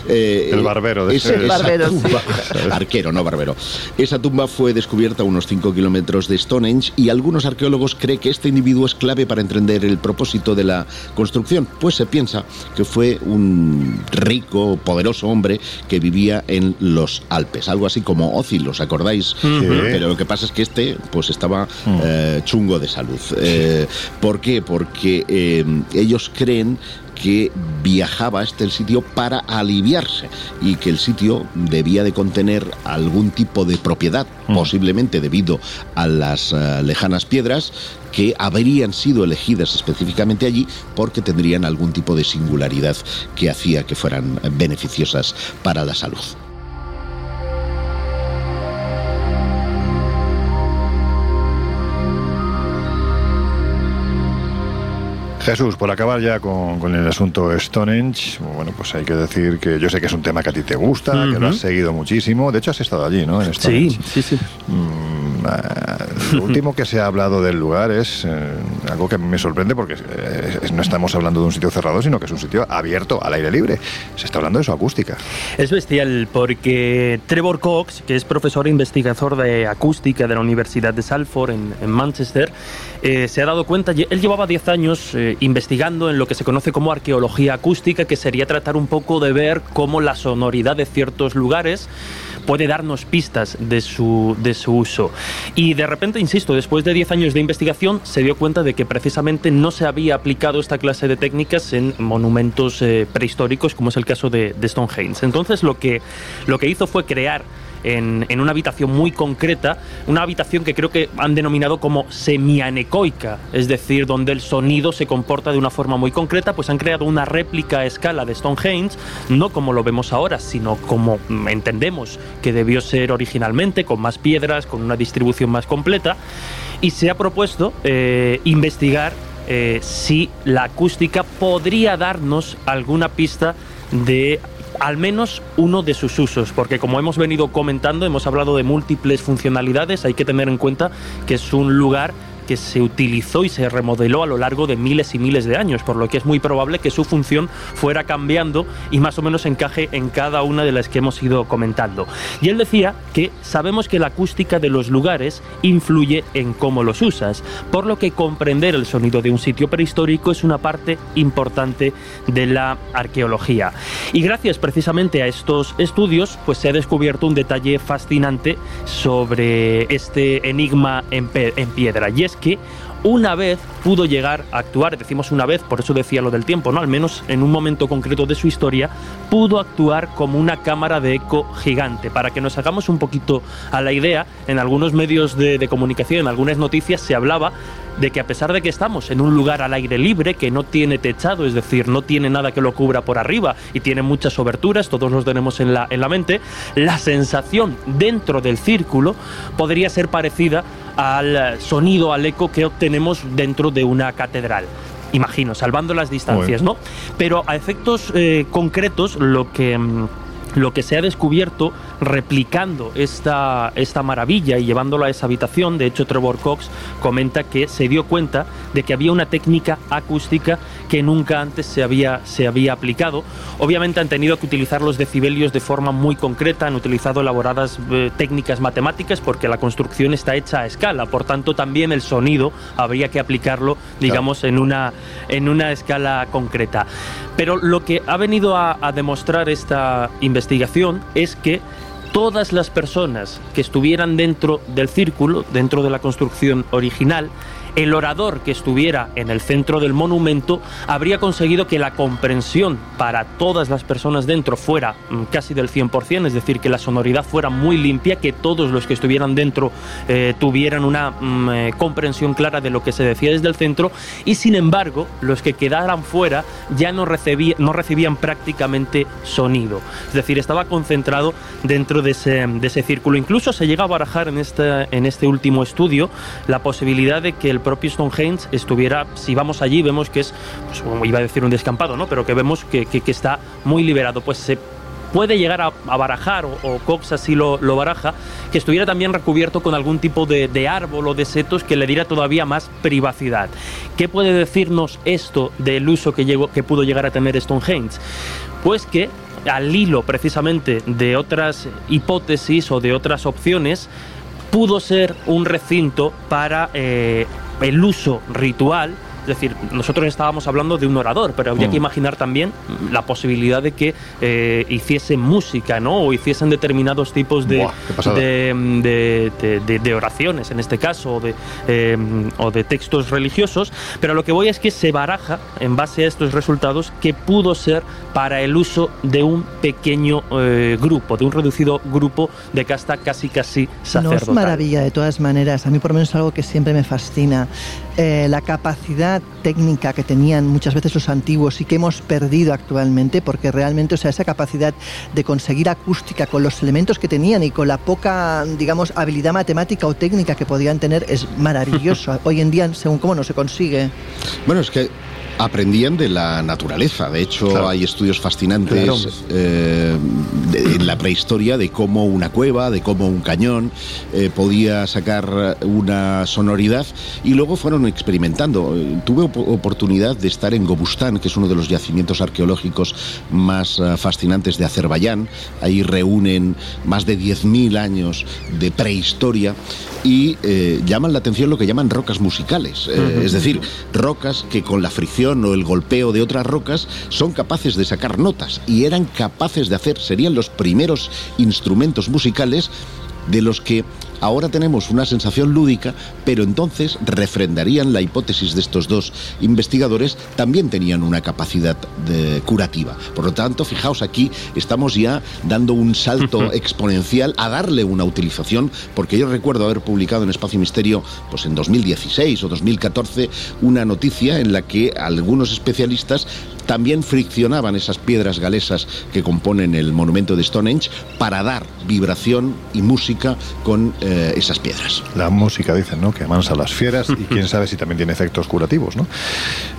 eh, el barbero. De ese, arquero, no barbero. Esa tumba fue descubierta a unos 5 kilómetros de Stonehenge y algunos arqueólogos creen que este individuo es clave para entender el propósito de la construcción, pues se piensa que fue un rico, poderoso hombre que vivía en los Alpes, algo así como Ócil, ¿os acordáis? Pero lo que pasa es que este pues estaba mm. eh, chungo de salud. Eh, ¿Por qué? Porque ellos creen que viajaba hasta el sitio para aliviarse y que el sitio debía de contener algún tipo de propiedad, mm. posiblemente debido a las eh, lejanas piedras que habrían sido elegidas específicamente allí porque tendrían algún tipo de singularidad que hacía que fueran beneficiosas para la salud. Jesús, por acabar ya con, el asunto Stonehenge, bueno, pues hay que decir que yo sé que es un tema que a ti te gusta, que lo has seguido muchísimo. De hecho, has estado allí, ¿no? En sí, sí, sí. Mm, ah, lo último que se ha hablado del lugar es algo que me sorprende porque no estamos hablando de un sitio cerrado, sino que es un sitio abierto, al aire libre. Se está hablando de su acústica. Es bestial porque Trevor Cox, que es profesor e investigador de acústica de la Universidad de Salford en, Manchester, se ha dado cuenta, él llevaba 10 años investigando en lo que se conoce como arqueología acústica, que sería tratar un poco de ver cómo la sonoridad de ciertos lugares puede darnos pistas de su, de su uso. Y de repente, insisto, después de 10 años de investigación, se dio cuenta de que precisamente no se había aplicado esta clase de técnicas en monumentos eh, prehistóricos, como es el caso de, de Stonehenge. Entonces, lo que, lo que hizo fue crear en, una habitación muy concreta, una habitación que creo que han denominado como semianecoica, es decir, donde el sonido se comporta de una forma muy concreta, pues han creado una réplica a escala de Stonehenge, no como lo vemos ahora, sino como entendemos que debió ser originalmente, con más piedras, con una distribución más completa, y se ha propuesto eh, investigar eh, si la acústica podría darnos alguna pista de al menos uno de sus usos, porque como hemos venido comentando, hemos hablado de múltiples funcionalidades, hay que tener en cuenta que es un lugar que se utilizó y se remodeló a lo largo de miles y miles de años, por lo que es muy probable que su función fuera cambiando y más o menos encaje en cada una de las que hemos ido comentando. Y él decía que sabemos que la acústica de los lugares influye en cómo los usas, por lo que comprender el sonido de un sitio prehistórico es una parte importante de la arqueología. Y gracias precisamente a estos estudios, pues se ha descubierto un detalle fascinante sobre este enigma en, piedra. Y es que una vez pudo llegar a actuar, decimos una vez, por eso decía lo del tiempo, ¿no? Al menos en un momento concreto de su historia, pudo actuar como una cámara de eco gigante. Para que nos hagamos un poquito a la idea, en algunos medios de, de comunicación, en algunas noticias se hablaba de que a pesar de que estamos en un lugar al aire libre que no tiene techado, es decir, no tiene nada que lo cubra por arriba y tiene muchas oberturas, todos los tenemos en la, en la mente, la sensación dentro del círculo podría ser parecida al sonido, al eco que obtenemos dentro de una catedral imagino, salvando las distancias, ¿no? Pero a efectos eh, concretos, lo que mm, lo que se ha descubierto replicando esta, esta maravilla y llevándolo a esa habitación, de hecho Trevor Cox comenta que se dio cuenta de que había una técnica acústica que nunca antes se había, se había aplicado. Obviamente han tenido que utilizar los decibelios de forma muy concreta, han utilizado elaboradas eh, técnicas matemáticas porque la construcción está hecha a escala, por tanto también el sonido habría que aplicarlo, digamos, en, una, en una escala concreta. Pero lo que ha venido a, a demostrar esta investigación es que todas las personas que estuvieran dentro del círculo, dentro de la construcción original, el orador que estuviera en el centro del monumento habría conseguido que la comprensión para todas las personas dentro fuera mm, casi del 100%, es decir, que la sonoridad fuera muy limpia, que todos los que estuvieran dentro eh, tuvieran una mm, eh, comprensión clara de lo que se decía desde el centro y sin embargo los que quedaran fuera ya no, recibían prácticamente sonido, es decir, estaba concentrado dentro de ese, círculo. Incluso se llega a barajar en este último estudio la posibilidad de que el propio Stonehenge estuviera, si vamos allí, vemos que es, pues, iba a decir un descampado, ¿no? Pero que vemos que, está muy liberado. Pues se puede llegar a, barajar, o, Cox así lo, baraja, que estuviera también recubierto con algún tipo de, de, árbol o de setos que le diera todavía más privacidad. ¿Qué puede decirnos esto del uso que, llegó, que pudo llegar a tener Stonehenge? Pues que al hilo precisamente de otras hipótesis o de otras opciones, pudo ser un recinto para eh, el uso ritual es decir, nosotros estábamos hablando de un orador, pero habría que mm. imaginar también la posibilidad de que eh, hiciesen música, ¿no? O hiciesen determinados tipos de, de, oraciones, en este caso, o de, eh, o de textos religiosos. Pero lo que voy es que se baraja, en base a estos resultados, que pudo ser para el uso de un pequeño eh, grupo, de un reducido grupo de casta casi casi sacerdotal. No es maravilla, de todas maneras. A mí por lo menos es algo que siempre me fascina. la capacidad técnica que tenían muchas veces los antiguos y que hemos perdido actualmente, porque realmente, o sea, esa capacidad de conseguir acústica con los elementos que tenían y con la poca, digamos, habilidad matemática o técnica que podían tener es maravilloso. Hoy en día, según cómo no se consigue. Bueno, es que aprendían de la naturaleza. De hecho, hay estudios fascinantes eh, en la prehistoria de cómo una cueva, de cómo un cañón eh, podía sacar una sonoridad y luego fueron experimentando. Tuve oportunidad de estar en Gobustán, que es uno de los yacimientos arqueológicos más eh, fascinantes de Azerbaiyán. Ahí reúnen más de 10.000 años de prehistoria y llaman la atención lo que llaman rocas musicales, es decir, rocas que con la fricción o el golpeo de otras rocas son capaces de sacar notas y eran capaces de hacer, serían los primeros instrumentos musicales de los que Ahora tenemos una sensación lúdica, pero entonces refrendarían la hipótesis de estos dos investigadores, también tenían una capacidad de curativa. Por lo tanto, fijaos aquí, estamos ya dando un salto exponencial a darle una utilización, porque yo recuerdo haber publicado en Espacio Misterio, pues en 2016 o 2014, una noticia en la que algunos especialistas también friccionaban esas piedras galesas que componen el monumento de Stonehenge para dar vibración y música con eh, esas piedras. La música, dicen, ¿no? Que amansa las fieras y quién sabe si también tiene efectos curativos, ¿no?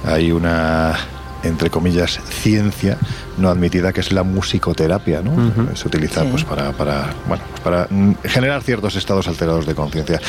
Hay una entre comillas, ciencia no admitida, que es la musicoterapia, ¿no? Se utiliza pues, para, para, bueno, para generar ciertos estados alterados de conciencia.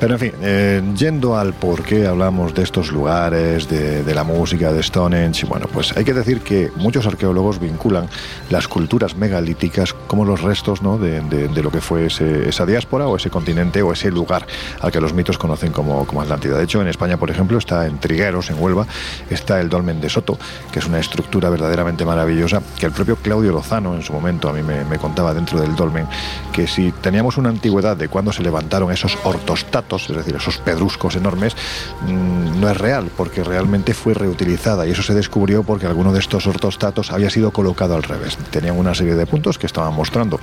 Pero en fin, eh, yendo al por qué hablamos de estos lugares, de, la música, de Stonehenge, bueno, pues hay que decir que muchos arqueólogos vinculan las culturas megalíticas como los restos ¿no? de, lo que fue esa diáspora o ese continente o ese lugar al que los mitos conocen como, como Atlántida. De hecho, en España, por ejemplo, está en Trigueros, en Huelva, está el Dolmen de Soto, que es una estructura verdaderamente maravillosa, que el propio Claudio Lozano en su momento a mí me, contaba dentro del dolmen, que si teníamos una antigüedad de cuando se levantaron esos ortostatos, es decir, esos pedruscos enormes, mm, no es real, porque realmente fue reutilizada y eso se descubrió porque alguno de estos ortostatos había sido colocado al revés. Tenían una serie de puntos que estaban mostrando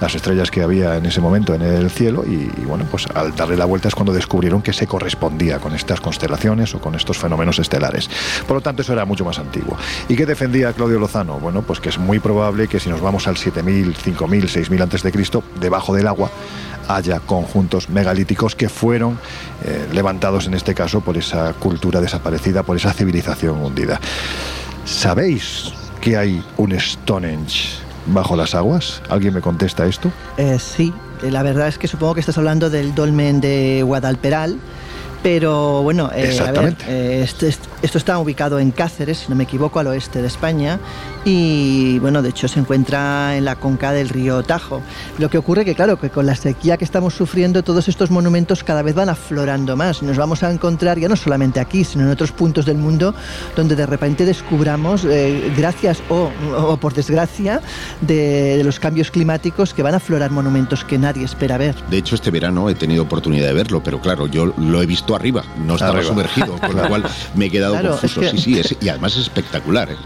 las estrellas que había en ese momento en el cielo y, y bueno, pues al darle la vuelta es cuando descubrieron que se correspondía con estas constelaciones o con estos fenómenos estelares. Por lo tanto, eso era mucho más antiguo. ¿Y qué defendía Claudio Lozano? Bueno, pues que es muy probable que si nos vamos al 7000, 5000, 6000 antes de Cristo, debajo del agua haya conjuntos megalíticos que fueron eh, levantados en este caso por esa cultura desaparecida, por esa civilización hundida. ¿Sabéis que hay un Stonehenge bajo las aguas? ¿Alguien me contesta esto? Eh, sí, la verdad es que supongo que estás hablando del dolmen de Guadalperal pero bueno, eh, eh, este, esto está ubicado en Cáceres, si no me equivoco, al oeste de España. Y bueno, de hecho se encuentra en la conca del río Tajo. Lo que ocurre que, claro, que con la sequía que estamos sufriendo, todos estos monumentos cada vez van aflorando más. Nos vamos a encontrar ya no solamente aquí, sino en otros puntos del mundo donde de repente descubramos, eh, gracias o, por desgracia, de, de los cambios climáticos que van a aflorar monumentos que nadie espera ver. De hecho, este verano he tenido oportunidad de verlo, pero claro, yo lo he visto arriba, no estaba sumergido, con lo cual me he quedado confuso. Sí, sí, y además es espectacular. ¿eh?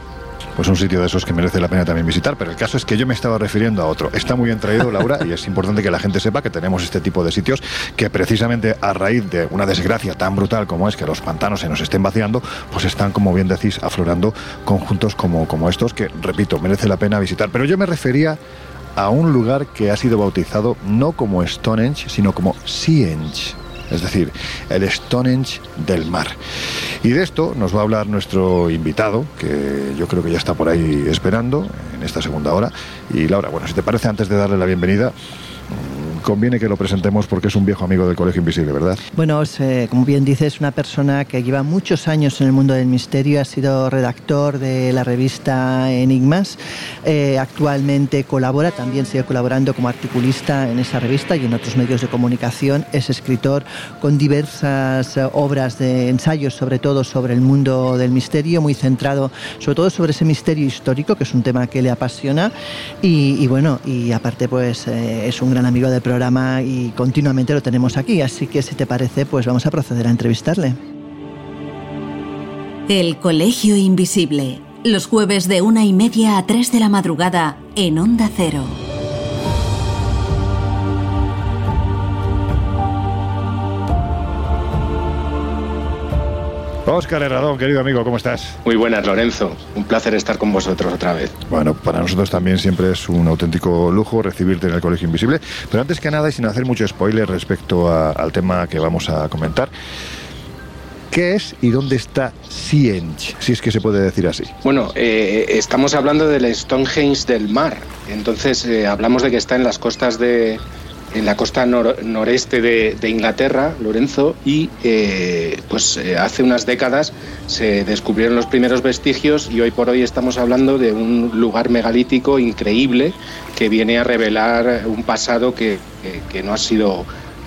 Pues un sitio de esos que merece la pena también visitar. Pero el caso es que yo me estaba refiriendo a otro. Está muy bien traído, Laura, y es importante que la gente sepa que tenemos este tipo de sitios que precisamente a raíz de una desgracia tan brutal como es que los pantanos se nos estén vaciando, pues están, como bien decís, aflorando conjuntos como, como estos que, repito, merece la pena visitar. Pero yo me refería a un lugar que ha sido bautizado no como Stonehenge, sino como Seahenge es decir, el Stonehenge del mar. Y de esto nos va a hablar nuestro invitado, que yo creo que ya está por ahí esperando en esta segunda hora. Y Laura, bueno, si te parece, antes de darle la bienvenida, conviene que lo presentemos porque es un viejo amigo del Colegio Invisible, ¿verdad? Bueno, como bien dices, es una persona que lleva muchos años en el mundo del misterio, ha sido redactor de la revista Enigmas, eh, actualmente colabora, también sigue colaborando como articulista en esa revista y en otros medios de comunicación, es escritor con diversas eh, obras de ensayos, sobre todo sobre el mundo del misterio, muy centrado sobre todo sobre ese misterio histórico, que es un tema que le apasiona. Y, bueno, y aparte pues eh, es un gran amigo del programa y continuamente lo tenemos aquí, así que si te parece, pues vamos a proceder a entrevistarle. El Colegio Invisible, los jueves de una y media a tres de la madrugada en Onda Cero. Óscar Herradón, querido amigo, ¿cómo estás? Muy buenas, Lorenzo. Un placer estar con vosotros otra vez. Bueno, para nosotros también siempre es un auténtico lujo recibirte en el Colegio Invisible. Pero antes que nada, y sin hacer mucho spoiler respecto al tema que vamos a comentar, ¿qué es y dónde está Stonehenge, si es que se puede decir así. Bueno, eh, estamos hablando del Stonehenge del mar. Entonces eh, hablamos de que está en las costas de, en la costa noreste de, Inglaterra, Lorenzo, y eh, pues eh, hace unas décadas se descubrieron los primeros vestigios y hoy por hoy estamos hablando de un lugar megalítico increíble que viene a revelar un pasado que, que no ha sido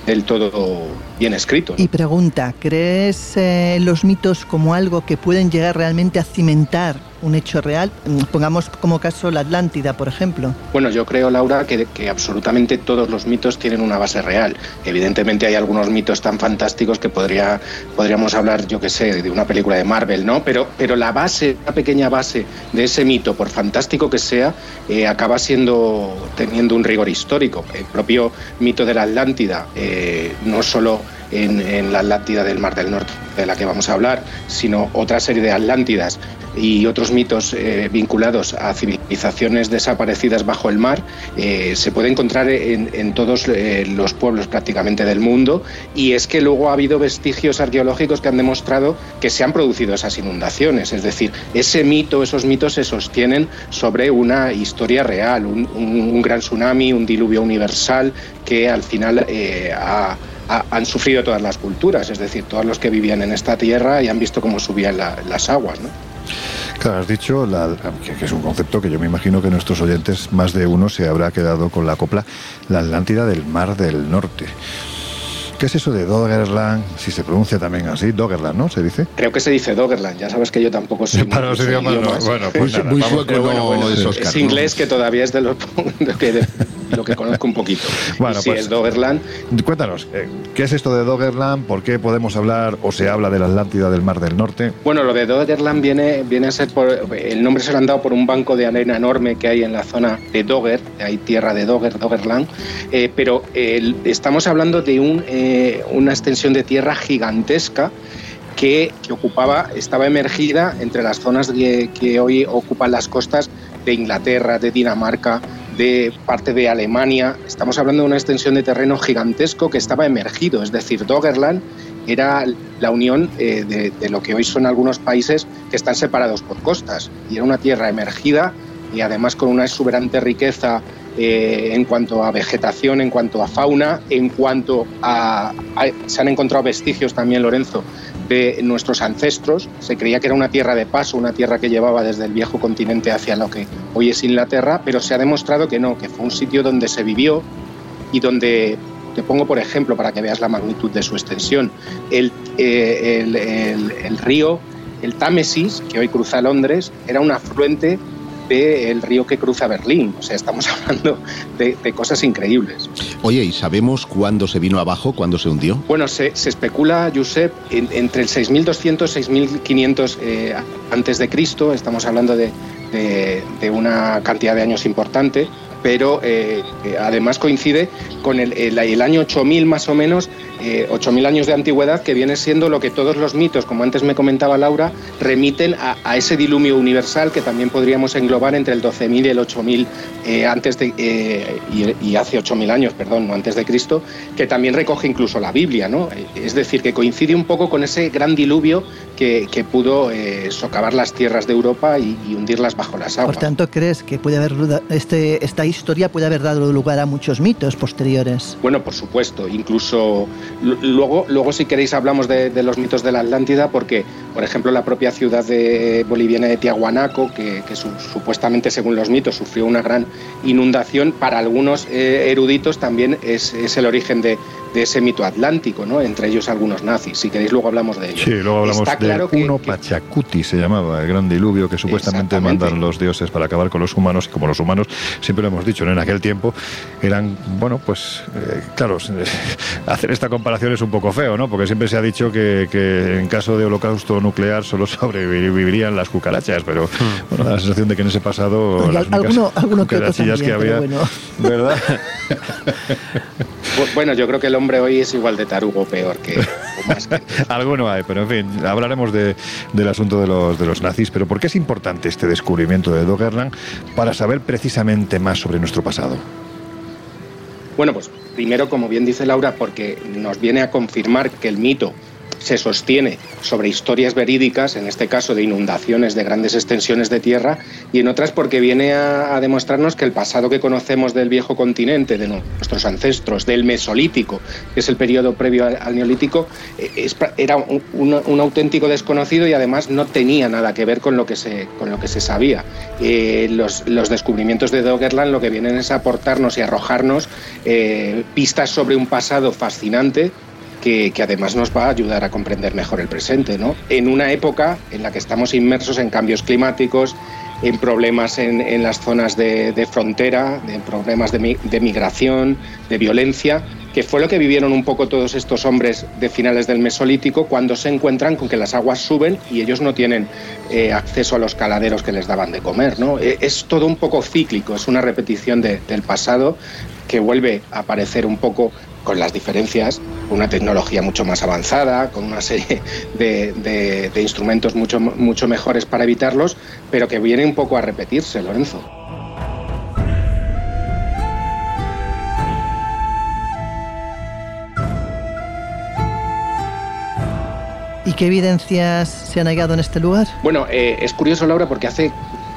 del todo bien escrito. Y pregunta, ¿crees eh, los mitos como algo que pueden llegar realmente a cimentar un hecho real? Mm, pongamos como caso la Atlántida, por ejemplo. Bueno, yo creo, Laura, que, absolutamente todos los mitos tienen una base real. Evidentemente hay algunos mitos tan fantásticos que podría, podríamos hablar, yo qué sé, de una película de Marvel, ¿no? Pero, pero la base, una pequeña base de ese mito, por fantástico que sea, eh, acaba siendo teniendo un rigor histórico. El propio mito de la Atlántida, eh, no solo en, la Atlántida del Mar del Norte, de la que vamos a hablar, sino otra serie de Atlántidas y otros mitos eh, vinculados a civilizaciones desaparecidas bajo el mar, eh, se puede encontrar en, todos eh, los pueblos prácticamente del mundo. Y es que luego ha habido vestigios arqueológicos que han demostrado que se han producido esas inundaciones. Es decir, ese mito, esos mitos se sostienen sobre una historia real, un gran tsunami, un diluvio universal que al final ha han sufrido todas las culturas, es decir, todos los que vivían en esta tierra y han visto cómo subían las aguas. ¿no? Claro, has dicho que, es un concepto que yo me imagino que nuestros oyentes, más de uno, se habrá quedado con la copla, la Atlántida del Mar del Norte. ¿Qué es eso de Doggerland? Si se pronuncia también así, Doggerland, ¿no? ¿Se dice? Creo que se dice Doggerland, ya sabes que yo tampoco soy... Para los idiomas no, bueno, pues muy, sueco no, Es inglés que todavía es de los... que lo que conozco un poquito. Bueno, sí, pues, es Doggerland. Cuéntanos, eh, ¿qué es esto de Doggerland? ¿Por qué podemos hablar o se habla de la Atlántida del Mar del Norte? Bueno, lo de Doggerland viene, viene a ser por. El nombre se lo han dado por un banco de arena enorme que hay en la zona de Dogger, hay tierra de Dogger, Doggerland, eh, pero estamos hablando de un, eh, una extensión de tierra gigantesca. Que, ocupaba, estaba emergida entre las zonas que, que hoy ocupan las costas de Inglaterra, de Dinamarca, de parte de Alemania. Estamos hablando de una extensión de terreno gigantesco que estaba emergido, es decir, Doggerland era la unión eh, de, lo que hoy son algunos países que están separados por costas. Y era una tierra emergida y además con una exuberante riqueza eh, en cuanto a vegetación, en cuanto a fauna, en cuanto a, Se han encontrado vestigios también, Lorenzo, de nuestros ancestros. Se creía que era una tierra de paso, una tierra que llevaba desde el viejo continente hacia lo que hoy es Inglaterra, pero se ha demostrado que no, que fue un sitio donde se vivió y donde, te pongo por ejemplo para que veas la magnitud de su extensión, el, eh, el río, el Támesis, que hoy cruza Londres, era un afluente el río que cruza Berlín. O sea, estamos hablando de, cosas increíbles. Oye, ¿y sabemos cuándo se vino abajo, cuándo se hundió? Bueno, se, especula, Josep, entre el 6200 y 6500 eh, antes de Cristo. Estamos hablando de, una cantidad de años importante pero eh, además coincide con el, el, año 8000 más o menos eh, 8.000 años de antigüedad, que viene siendo lo que todos los mitos, como antes me comentaba Laura, remiten a, ese diluvio universal que también podríamos englobar entre el 12.000 y el 8.000 eh, antes de, eh, y, hace 8.000 años, perdón, no antes de Cristo, que también recoge incluso la Biblia, ¿no? Es decir, que coincide un poco con ese gran diluvio que, pudo eh, socavar las tierras de Europa y, hundirlas bajo las aguas. Por tanto, ¿crees que puede haber este, esta historia puede haber dado lugar a muchos mitos posteriores? Bueno, por supuesto, incluso Luego, luego si queréis, hablamos de, los mitos de la Atlántida, porque, por ejemplo, la propia ciudad de, boliviana de Tiahuanaco, que, supuestamente, según los mitos, sufrió una gran inundación, para algunos eh, eruditos también es, el origen de, ese mito atlántico, ¿no? entre ellos algunos nazis. Si queréis, luego hablamos de ello. Sí, luego hablamos de claro uno Pachacuti, se llamaba, el gran diluvio que supuestamente mandan los dioses para acabar con los humanos, y como los humanos, siempre lo hemos dicho, en aquel tiempo eran, bueno, pues, eh, claro, hacer esta comparación es un poco feo, ¿no? Porque siempre se ha dicho que, en caso de holocausto nuclear solo sobrevivirían las cucarachas, pero hmm. bueno, da la sensación de que en ese pasado las alguno, alguno que, que había, ¿verdad? bueno, yo creo que el hombre hoy es igual de tarugo peor que... Alguno hay, pero en fin, hablaremos de, del asunto de los, de los nazis, pero ¿por qué es importante este descubrimiento de Doggerland para saber precisamente más sobre nuestro pasado? Bueno, pues primero, como bien dice Laura, porque nos viene a confirmar que el mito se sostiene sobre historias verídicas, en este caso de inundaciones de grandes extensiones de tierra, y en otras porque viene a, demostrarnos que el pasado que conocemos del viejo continente, de nuestros ancestros, del Mesolítico, que es el periodo previo al, Neolítico, eh, era un, auténtico desconocido y además no tenía nada que ver con lo que se, con lo que se sabía. Eh, los, descubrimientos de Doggerland lo que vienen es aportarnos y arrojarnos eh, pistas sobre un pasado fascinante que, además nos va a ayudar a comprender mejor el presente, ¿no? En una época en la que estamos inmersos en cambios climáticos, en problemas en, las zonas de, frontera, en problemas de, migración, de violencia, que fue lo que vivieron un poco todos estos hombres de finales del Mesolítico cuando se encuentran con que las aguas suben y ellos no tienen eh, acceso a los caladeros que les daban de comer. ¿no? E, es todo un poco cíclico, es una repetición del pasado que vuelve a aparecer un poco con las diferencias, una tecnología mucho más avanzada, con una serie de, instrumentos mucho, mucho mejores para evitarlos, pero que viene un poco a repetirse, Lorenzo. ¿Y qué evidencias se han hallado en este lugar? Bueno, eh, es curioso, Laura, porque hace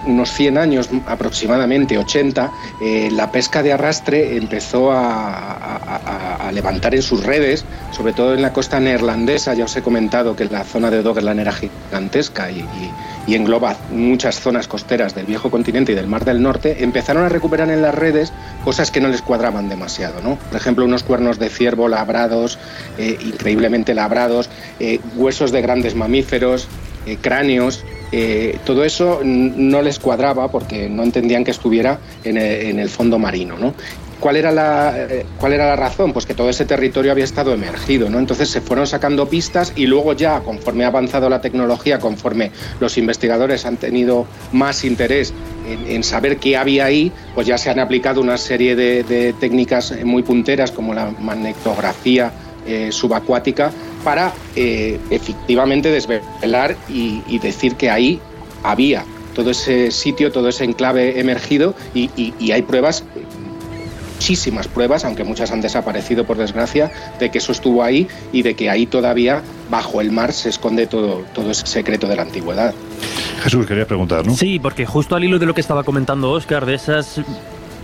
unos 100 años, aproximadamente 80, eh, la pesca de arrastre empezó a, levantar en sus redes, sobre todo en la costa neerlandesa. Ya os he comentado que la zona de Doggerland era gigantesca y, engloba muchas zonas costeras del viejo continente y del Mar del Norte. Empezaron a recuperar en las redes cosas que no les cuadraban demasiado. ¿no? Por ejemplo, unos cuernos de ciervo labrados, eh, increíblemente labrados, eh, huesos de grandes mamíferos, cráneos. Eh, todo eso no les cuadraba porque no entendían que estuviera en el, fondo marino. ¿no? ¿Cuál era, la, eh, ¿Cuál era la razón? Pues que todo ese territorio había estado emergido, ¿no? Entonces se fueron sacando pistas y luego ya, conforme ha avanzado la tecnología, conforme los investigadores han tenido más interés en, saber qué había ahí, pues ya se han aplicado una serie de, técnicas muy punteras como la magnetografía eh, subacuática para eh, efectivamente desvelar y, decir que ahí había todo ese sitio, todo ese enclave emergido y, hay pruebas muchísimas pruebas, aunque muchas han desaparecido por desgracia, de que eso estuvo ahí y de que ahí todavía bajo el mar se esconde todo, todo ese secreto de la antigüedad. Jesús, quería preguntar, ¿no? Sí, porque justo al hilo de lo que estaba comentando Oscar, de esas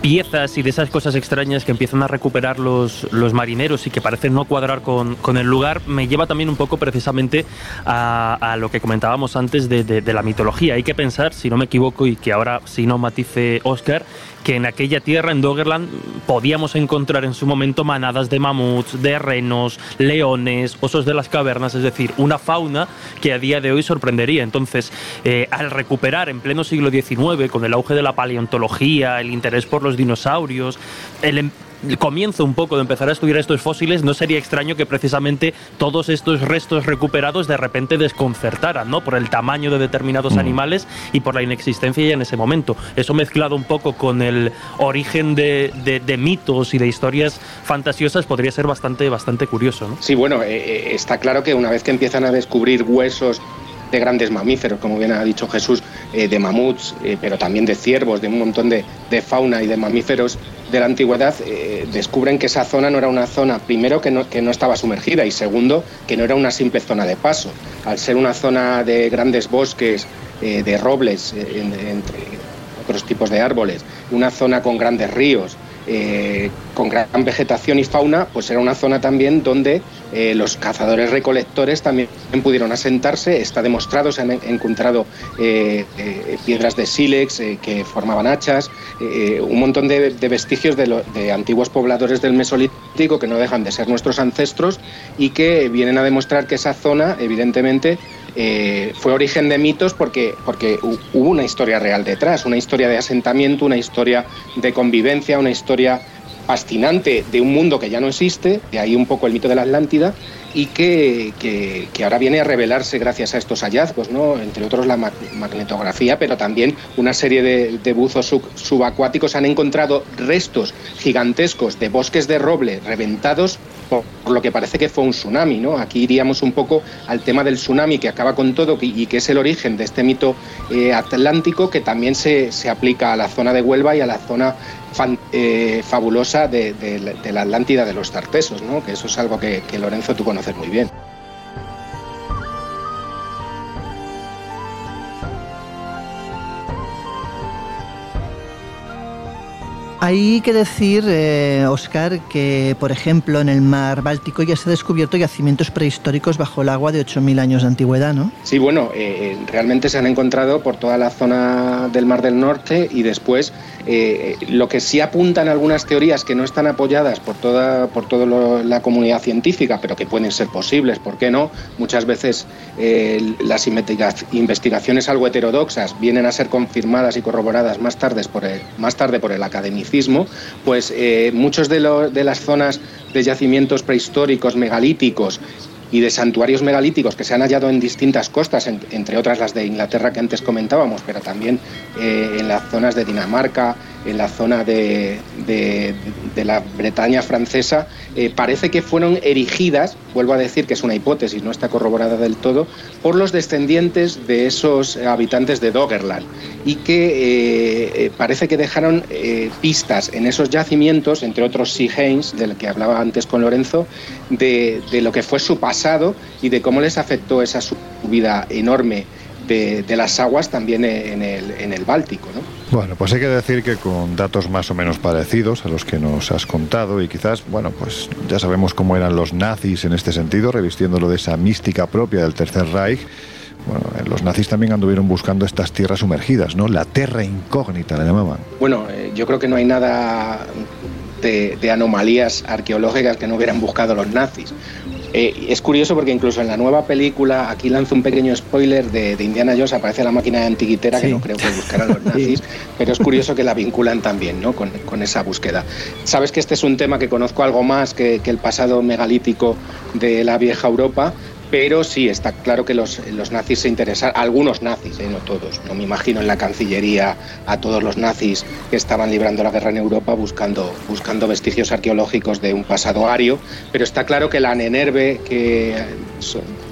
piezas y de esas cosas extrañas que empiezan a recuperar los, los marineros y que parecen no cuadrar con, con, el lugar, me lleva también un poco precisamente a, lo que comentábamos antes de, de, de, la mitología. Hay que pensar, si no me equivoco, y que ahora si no matice Oscar, que en aquella tierra, en Doggerland, podíamos encontrar en su momento manadas de mamuts, de renos, leones, osos de las cavernas, es decir, una fauna que a día de hoy sorprendería. Entonces, eh, al recuperar en pleno siglo XIX, con el auge de la paleontología, el interés por los dinosaurios, el, em- el comienzo un poco de empezar a estudiar estos fósiles, no sería extraño que precisamente todos estos restos recuperados de repente desconcertaran, ¿no? Por el tamaño de determinados mm. animales y por la inexistencia ya en ese momento. Eso mezclado un poco con el origen de, mitos y de historias fantasiosas podría ser bastante, bastante curioso, ¿no? Sí, bueno, eh, eh, está claro que una vez que empiezan a descubrir huesos de grandes mamíferos, como bien ha dicho Jesús, eh, de mamuts, eh, pero también de ciervos, de un montón de, fauna y de mamíferos de la antigüedad, eh, descubren que esa zona no era una zona, primero, que no, que no estaba sumergida y segundo, que no era una simple zona de paso. Al ser una zona de grandes bosques, de robles, entre otros tipos de árboles, una zona con grandes ríos, eh, con gran vegetación y fauna, pues era una zona también donde eh, los cazadores recolectores también pudieron asentarse. Está demostrado, se han encontrado eh, piedras de sílex que formaban hachas, un montón de, vestigios de, de, antiguos pobladores del Mesolítico que no dejan de ser nuestros ancestros y que vienen a demostrar que esa zona, evidentemente, eh, fue origen de mitos porque, porque hubo una historia real detrás, una historia de asentamiento, una historia de convivencia, una historia fascinante de un mundo que ya no existe, de ahí un poco el mito de la Atlántida, y que, que, ahora viene a revelarse gracias a estos hallazgos, ¿no? entre otros la magnetografía, pero también una serie de, de buzos subacuáticos han encontrado restos gigantescos de bosques de roble reventados por, lo que parece que fue un tsunami. ¿no? Aquí iríamos un poco al tema del tsunami que acaba con todo y que es el origen de este mito eh, atlántico que también se, se, aplica a la zona de Huelva y a la zona eh, fabulosa de, la Atlántida de los Tartesos, ¿no? que eso es algo que, que Lorenzo tú conoces muy bien. Hay que decir, Oscar, eh, que por ejemplo en el mar Báltico ya se han descubierto yacimientos prehistóricos bajo el agua de 8.000 años de antigüedad, ¿no? Sí, bueno, eh, realmente se han encontrado por toda la zona del Mar del Norte y después eh, lo que sí apuntan algunas teorías que no están apoyadas por toda, por toda la comunidad científica, pero que pueden ser posibles, ¿por qué no? Muchas veces las investigaciones algo heterodoxas vienen a ser confirmadas y corroboradas más tarde por el, más tarde por el pues eh, muchos de, de las zonas de yacimientos prehistóricos megalíticos y de santuarios megalíticos que se han hallado en distintas costas, entre otras las de Inglaterra que antes comentábamos, pero también eh, en las zonas de Dinamarca, en la zona de, la Bretaña francesa, eh, parece que fueron erigidas, vuelvo a decir que es una hipótesis, no está corroborada del todo, por los descendientes de esos habitantes de Doggerland y que eh, parece que dejaron pistas en esos yacimientos, entre otros Sea del que hablaba antes con Lorenzo, de, lo que fue su pasado y de cómo les afectó esa subida enorme de, las aguas también en el, en el Báltico. ¿no? Bueno, pues hay que decir que con datos más o menos parecidos a los que nos has contado y quizás, bueno, pues ya sabemos cómo eran los nazis en este sentido, revistiéndolo de esa mística propia del Tercer Reich. Bueno, los nazis también anduvieron buscando estas tierras sumergidas, ¿no? La tierra incógnita la llamaban. Bueno, eh, yo creo que no hay nada de, anomalías arqueológicas que no hubieran buscado los nazis. Eh, es curioso porque incluso en la nueva película, aquí lanzo un pequeño spoiler de, Indiana Jones, aparece la máquina de antiquitera, que no creo que buscaran los nazis, pero es curioso que la vinculan también ¿no? con, esa búsqueda. Sabes que este es un tema que conozco algo más que el pasado megalítico de la vieja Europa, pero sí, está claro que los, nazis se interesaron, algunos nazis, ¿eh? no todos, no me imagino en la Cancillería a todos los nazis que estaban librando la guerra en Europa buscando, buscando vestigios arqueológicos de un pasado ario, pero está claro que la Nenerve, que,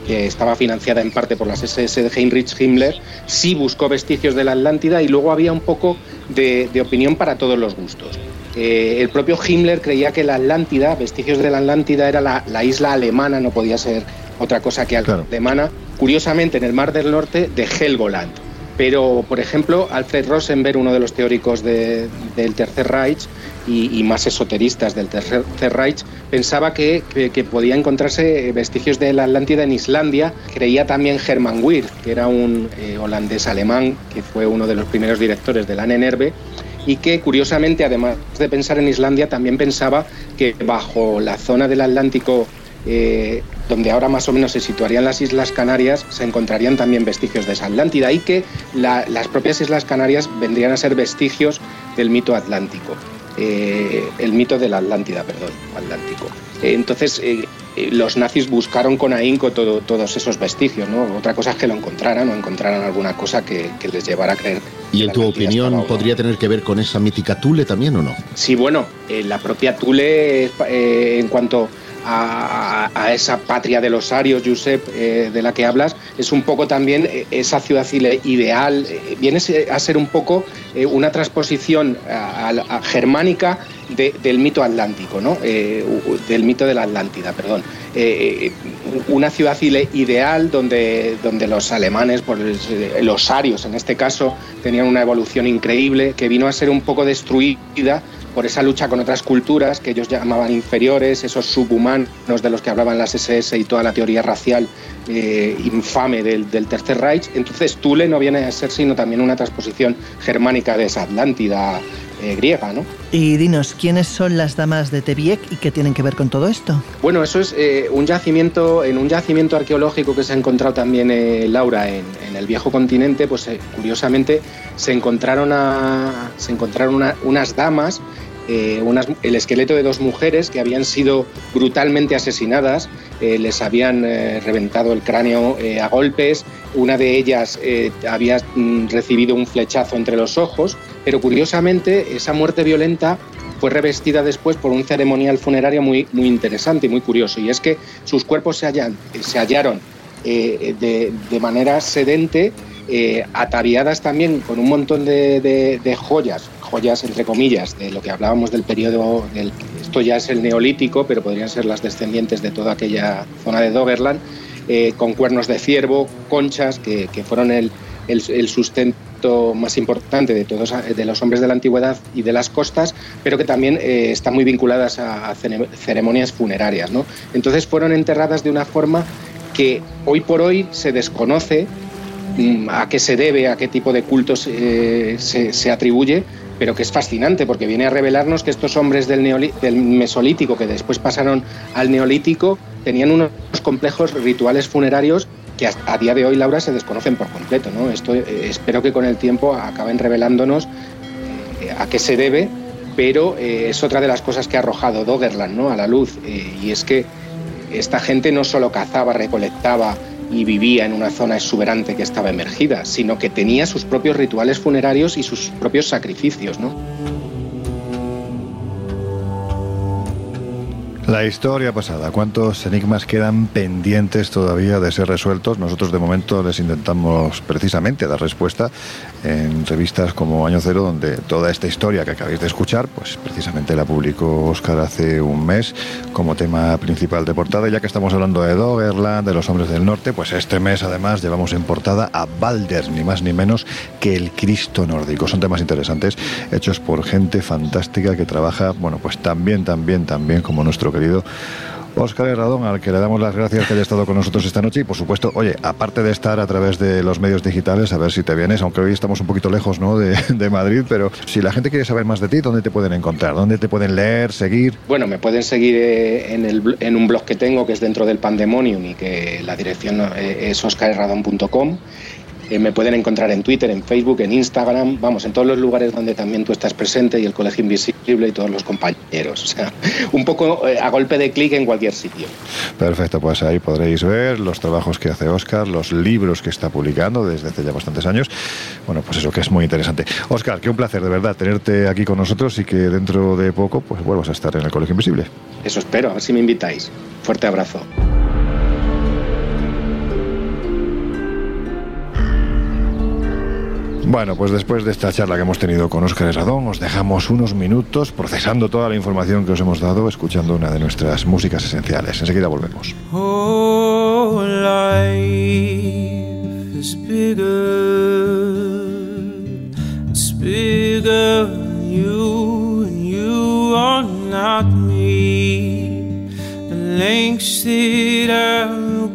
que estaba financiada en parte por las SS de Heinrich Himmler, sí buscó vestigios de la Atlántida y luego había un poco de, opinión para todos los gustos. Eh, el propio Himmler creía que la Atlántida, vestigios de la Atlántida, era la, la isla alemana, no podía ser otra cosa que alemana, curiosamente en el Mar del Norte de Helgoland. Pero, por ejemplo, Alfred Rosenberg, uno de los teóricos del Tercer Reich y, más esoteristas del Tercer Reich, pensaba que, podía encontrarse vestigios de la Atlántida en Islandia. Creía también Hermann Weir, que era un eh, holandés alemán, que fue uno de los primeros directores de la y que curiosamente, además de pensar en Islandia, también pensaba que bajo la zona del Atlántico eh, donde ahora más o menos se situarían las Islas Canarias, se encontrarían también vestigios de esa Atlántida y que las propias Islas Canarias vendrían a ser vestigios del mito atlántico, eh, el mito de la Atlántida, perdón, atlántico. Eh, entonces, los nazis buscaron con ahínco todos esos vestigios, ¿no? Otra cosa es que lo encontraran o encontraran alguna cosa que, les llevara a creer. ¿Y en tu opinión podría tener que ver con esa mítica Tule también o no? Sí, bueno, la propia Tule, en cuanto a, esa patria de los arios, Josep, eh, de la que hablas, es un poco también eh, esa ciudad ideal, eh, viene a ser un poco una transposición germánica del mito atlántico, ¿no? del mito de la Atlántida, perdón. Una ciudad ideal donde, donde los alemanes, por los arios en este caso, tenían una evolución increíble que vino a ser un poco destruida por esa lucha con otras culturas que ellos llamaban inferiores, esos subhumanos de los que hablaban las SS y toda la teoría racial eh, infame del, Tercer Reich. Entonces Tule no viene a ser sino también una transposición germánica de esa Atlántida eh, griega, ¿no? Y dinos, ¿quiénes son las damas de Tebiek y qué tienen que ver con todo esto? Bueno, eso es eh, un yacimiento, en un yacimiento arqueológico que se ha encontrado también Laura en, el viejo continente, pues curiosamente se encontraron, a, se encontraron unas damas eh, el esqueleto de dos mujeres que habían sido brutalmente asesinadas, eh, les habían eh, reventado el cráneo a golpes, una de ellas había mm, recibido un flechazo entre los ojos, pero curiosamente esa muerte violenta fue revestida después por un ceremonial funerario muy, muy interesante y muy curioso, y es que sus cuerpos se, se hallaron de, manera sedente, ataviadas también con un montón de joyas joyas, entre comillas, de lo que hablábamos del periodo, del, esto ya es el neolítico, pero podrían ser las descendientes de toda aquella zona de Doggerland, eh, con cuernos de ciervo, conchas, que, fueron el, el, sustento más importante de todos de los hombres de la antigüedad y de las costas, pero que también eh, están muy vinculadas a, ceremonias funerarias. ¿no? Entonces fueron enterradas de una forma que hoy por hoy se desconoce mm, a qué se debe, a qué tipo de cultos eh, se, atribuye, pero que es fascinante porque viene a revelarnos que estos hombres del, del Mesolítico, que después pasaron al Neolítico, tenían unos complejos rituales funerarios que a, día de hoy, Laura, se desconocen por completo. ¿no? Esto, eh, espero que con el tiempo acaben revelándonos a qué se debe pero eh, es otra de las cosas que ha arrojado Doggerland ¿no? a la luz, eh, y es que esta gente no solo cazaba, recolectaba y vivía en una zona exuberante que estaba emergida, sino que tenía sus propios rituales funerarios y sus propios sacrificios. ¿no? La historia pasada, ¿cuántos enigmas quedan pendientes todavía de ser resueltos? Nosotros de momento les intentamos precisamente dar respuesta en revistas como Año Cero, donde toda esta historia que acabáis de escuchar, pues precisamente la publicó Oscar hace un mes como tema principal de portada. Ya que estamos hablando de Doggerland, de los hombres del norte, pues este mes además llevamos en portada a Balder, ni más ni menos que el Cristo nórdico. Son temas interesantes, hechos por gente fantástica que trabaja, bueno, pues también, también, también como nuestro querido Óscar Herradón, al que le damos las gracias que haya estado con nosotros esta noche y por supuesto, oye, aparte de estar a través de los medios digitales, a ver si te vienes, aunque hoy estamos un poquito lejos ¿no? de, Madrid, pero si la gente quiere saber más de ti, ¿dónde te pueden encontrar? ¿Dónde te pueden leer, seguir? Bueno, me pueden seguir eh, en, el, en un blog que tengo que es dentro del Pandemonium y que la dirección eh, es oscarherradón.com eh, me pueden encontrar en Twitter, en Facebook, en Instagram, vamos, en todos los lugares donde también tú estás presente y el Colegio Invisible y todos los compañeros. O sea, un poco eh, a golpe de clic en cualquier sitio. Perfecto, pues ahí podréis ver los trabajos que hace Oscar, los libros que está publicando desde hace ya bastantes años. Bueno, pues eso que es muy interesante. Oscar, qué un placer de verdad tenerte aquí con nosotros y que dentro de poco pues vuelvas a estar en el Colegio Invisible. Eso espero, a ver si me invitáis. Fuerte abrazo. Bueno, pues después de esta charla que hemos tenido con Óscar Herradón, os dejamos unos minutos procesando toda la información que os hemos dado, escuchando una de nuestras músicas esenciales. Enseguida volvemos. Oh, life is bigger, it's bigger you, you are not me.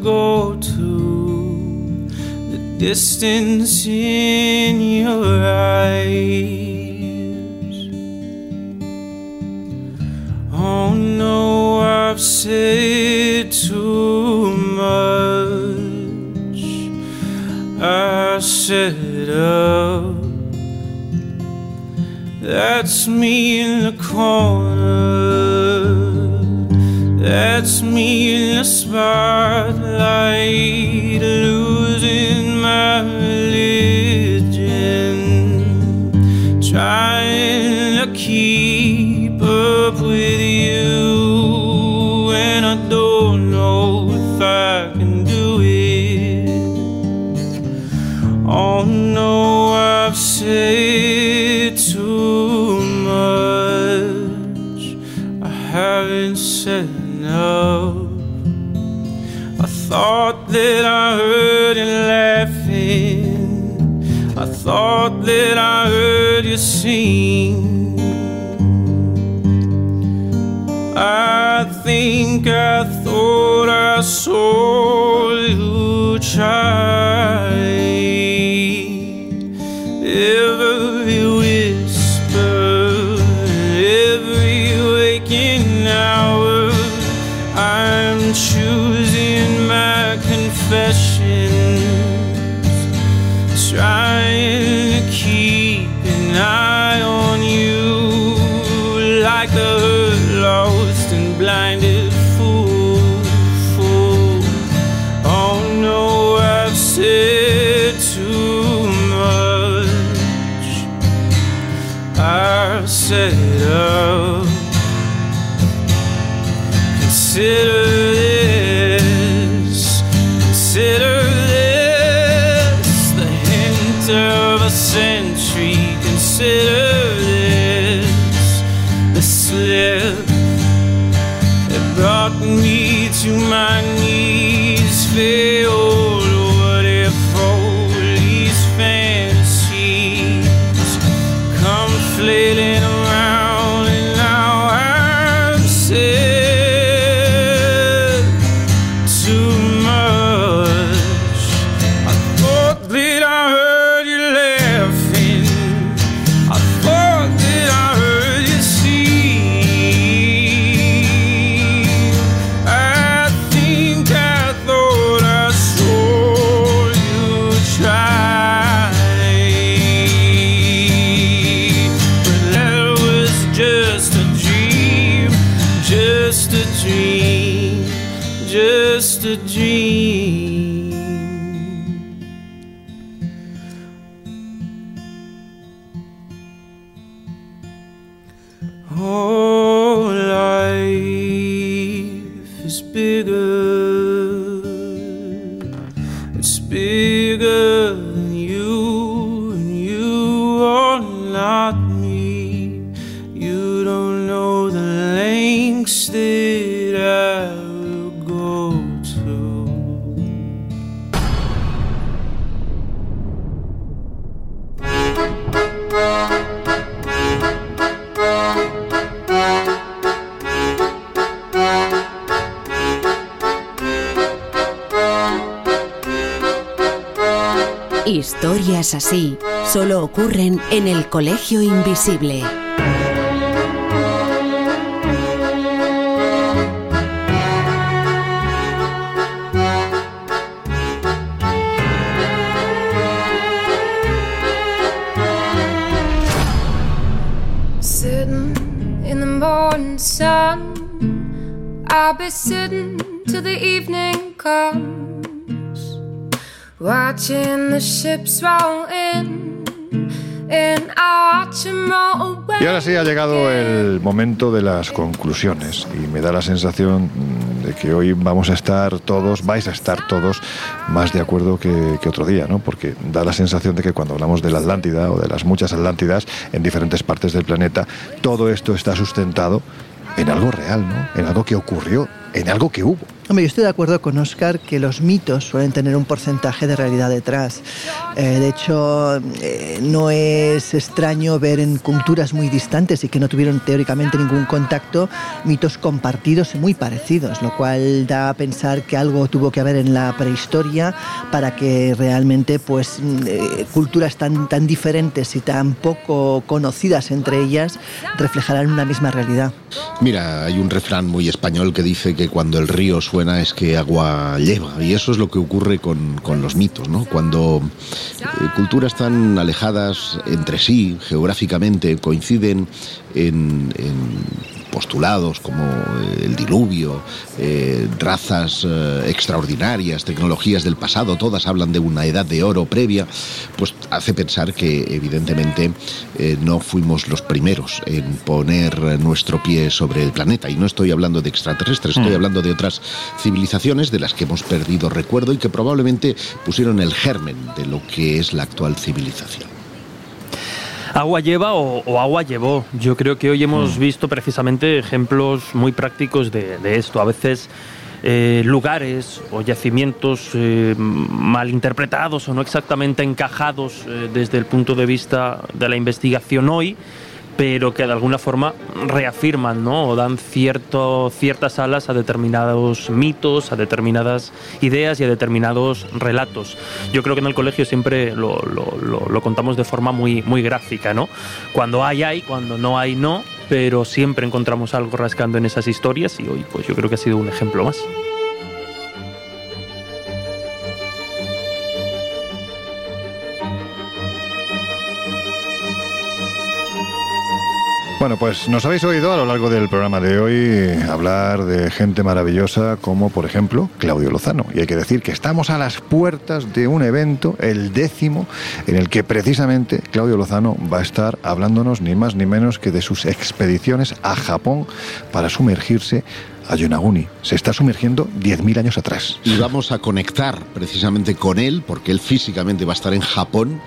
Go distance in your eyes. Oh no, I've said too much. I set up. Oh, that's me in the corner. That's me in the spotlight, losing my religion, trying to keep up with you, and I don't know if I can do it. Oh no, I've said too much. I haven't said enough. I thought that I heard you laughing. I thought that I heard you sing. I think I thought I saw you try. Confessions, trying to keep an eye on you like a lost and blinded fool. fool. Oh no, I've said too much. I've said ocurren en el Colegio Invisible. Sun, I'll be sitting till the evening comes, watching the ships roll Y ahora sí ha llegado el momento de las conclusiones y me da la sensación de que hoy vamos a estar todos, vais a estar todos más de acuerdo que, que otro día, ¿no? Porque da la sensación de que cuando hablamos de la Atlántida o de las muchas Atlántidas en diferentes partes del planeta, todo esto está sustentado en algo real, ¿no? En algo que ocurrió, en algo que hubo. Hombre, yo estoy de acuerdo con Oscar que los mitos suelen tener un porcentaje de realidad detrás. Eh, de hecho, eh, no es extraño ver en culturas muy distantes y que no tuvieron teóricamente ningún contacto mitos compartidos y muy parecidos, lo cual da a pensar que algo tuvo que haber en la prehistoria para que realmente pues, eh, culturas tan, tan diferentes y tan poco conocidas entre ellas reflejaran una misma realidad. Mira, hay un refrán muy español que dice que cuando el río suena es que agua lleva. Y eso es lo que ocurre con, con los mitos, ¿no? Cuando eh, culturas tan alejadas entre sí, geográficamente, coinciden en, en postulados como eh, el diluvio, eh, razas eh, extraordinarias, tecnologías del pasado, todas hablan de una edad de oro previa, pues hace pensar que evidentemente eh, no fuimos los primeros en poner nuestro pie sobre el planeta. Y no estoy hablando de extraterrestres, estoy Mm. hablando de otras civilizaciones de las que hemos perdido recuerdo y que probablemente pusieron el germen de lo que es la actual civilización. Agua lleva o, o agua llevó. Yo creo que hoy hemos visto precisamente ejemplos muy prácticos de, de esto. A veces eh, lugares o yacimientos eh, mal interpretados o no exactamente encajados eh, desde el punto de vista de la investigación hoy, pero que de alguna forma reafirman ¿no? o dan cierto, ciertas alas a determinados mitos, a determinadas ideas y a determinados relatos. Yo creo que en el colegio siempre lo, lo- lo- lo contamos de forma muy, muy gráfica. ¿no? Cuando hay, hay, cuando no hay, no, pero siempre encontramos algo rascando en esas historias y hoy pues yo creo que ha sido un ejemplo más. Bueno, pues nos habéis oído a lo largo del programa de hoy hablar de gente maravillosa como, por ejemplo, Claudio Lozano. Y hay que decir que estamos a las puertas de un evento, el décimo, en el que precisamente Claudio Lozano va a estar hablándonos ni más ni menos que de sus expediciones a Japón para sumergirse a Yonaguni. Se está sumergiendo 10.000 años atrás. Y vamos a conectar precisamente con él, porque él físicamente va a estar en Japón.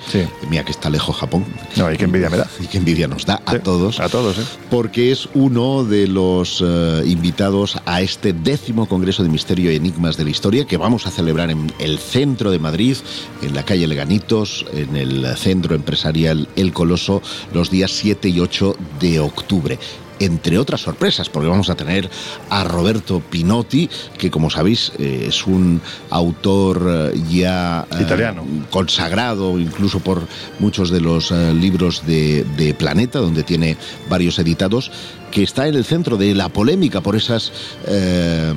Mira que está lejos Japón. No, y qué envidia me da. Y qué envidia nos da a todos. A todos, ¿eh? Porque es uno de los eh, invitados a este décimo Congreso de Misterio y Enigmas de la Historia que vamos a celebrar en el centro de Madrid, en la calle Leganitos, en el centro empresarial El Coloso, los días 7 y 8 de octubre entre otras sorpresas, porque vamos a tener a Roberto Pinotti, que como sabéis eh, es un autor eh, ya eh, Italiano. consagrado incluso por muchos de los eh, libros de, de Planeta, donde tiene varios editados, que está en el centro de la polémica por esas eh,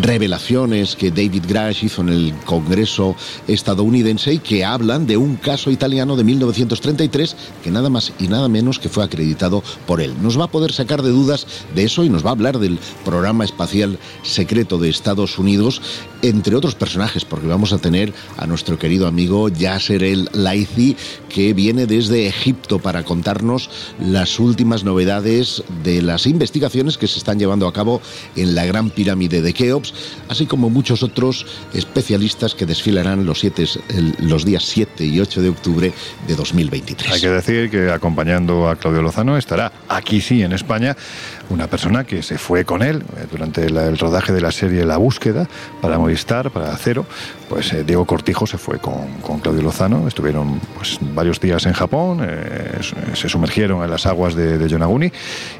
revelaciones que David Grash hizo en el Congreso estadounidense y que hablan de un caso italiano de 1933 que nada más y nada menos que fue acreditado por él. Nos va a poder sacar de dudas de eso y nos va a hablar del programa espacial secreto de Estados Unidos, entre otros personajes, porque vamos a tener a nuestro querido amigo Yasser el Laizi, que viene desde Egipto para contarnos las últimas novedades de las investigaciones que se están llevando a cabo en la Gran Pirámide de Keops, así como muchos otros especialistas que desfilarán los, siete, los días 7 y 8 de octubre de 2023. Hay que decir que acompañando a Claudio Lozano estará aquí sí en España una persona que se fue con él eh, durante el rodaje de la serie La Búsqueda para Movistar, para Cero. Pues eh, Diego Cortijo se fue con, Claudio Lozano, estuvieron pues, varios días en Japón, eh, se sumergieron en las aguas de, de, Yonaguni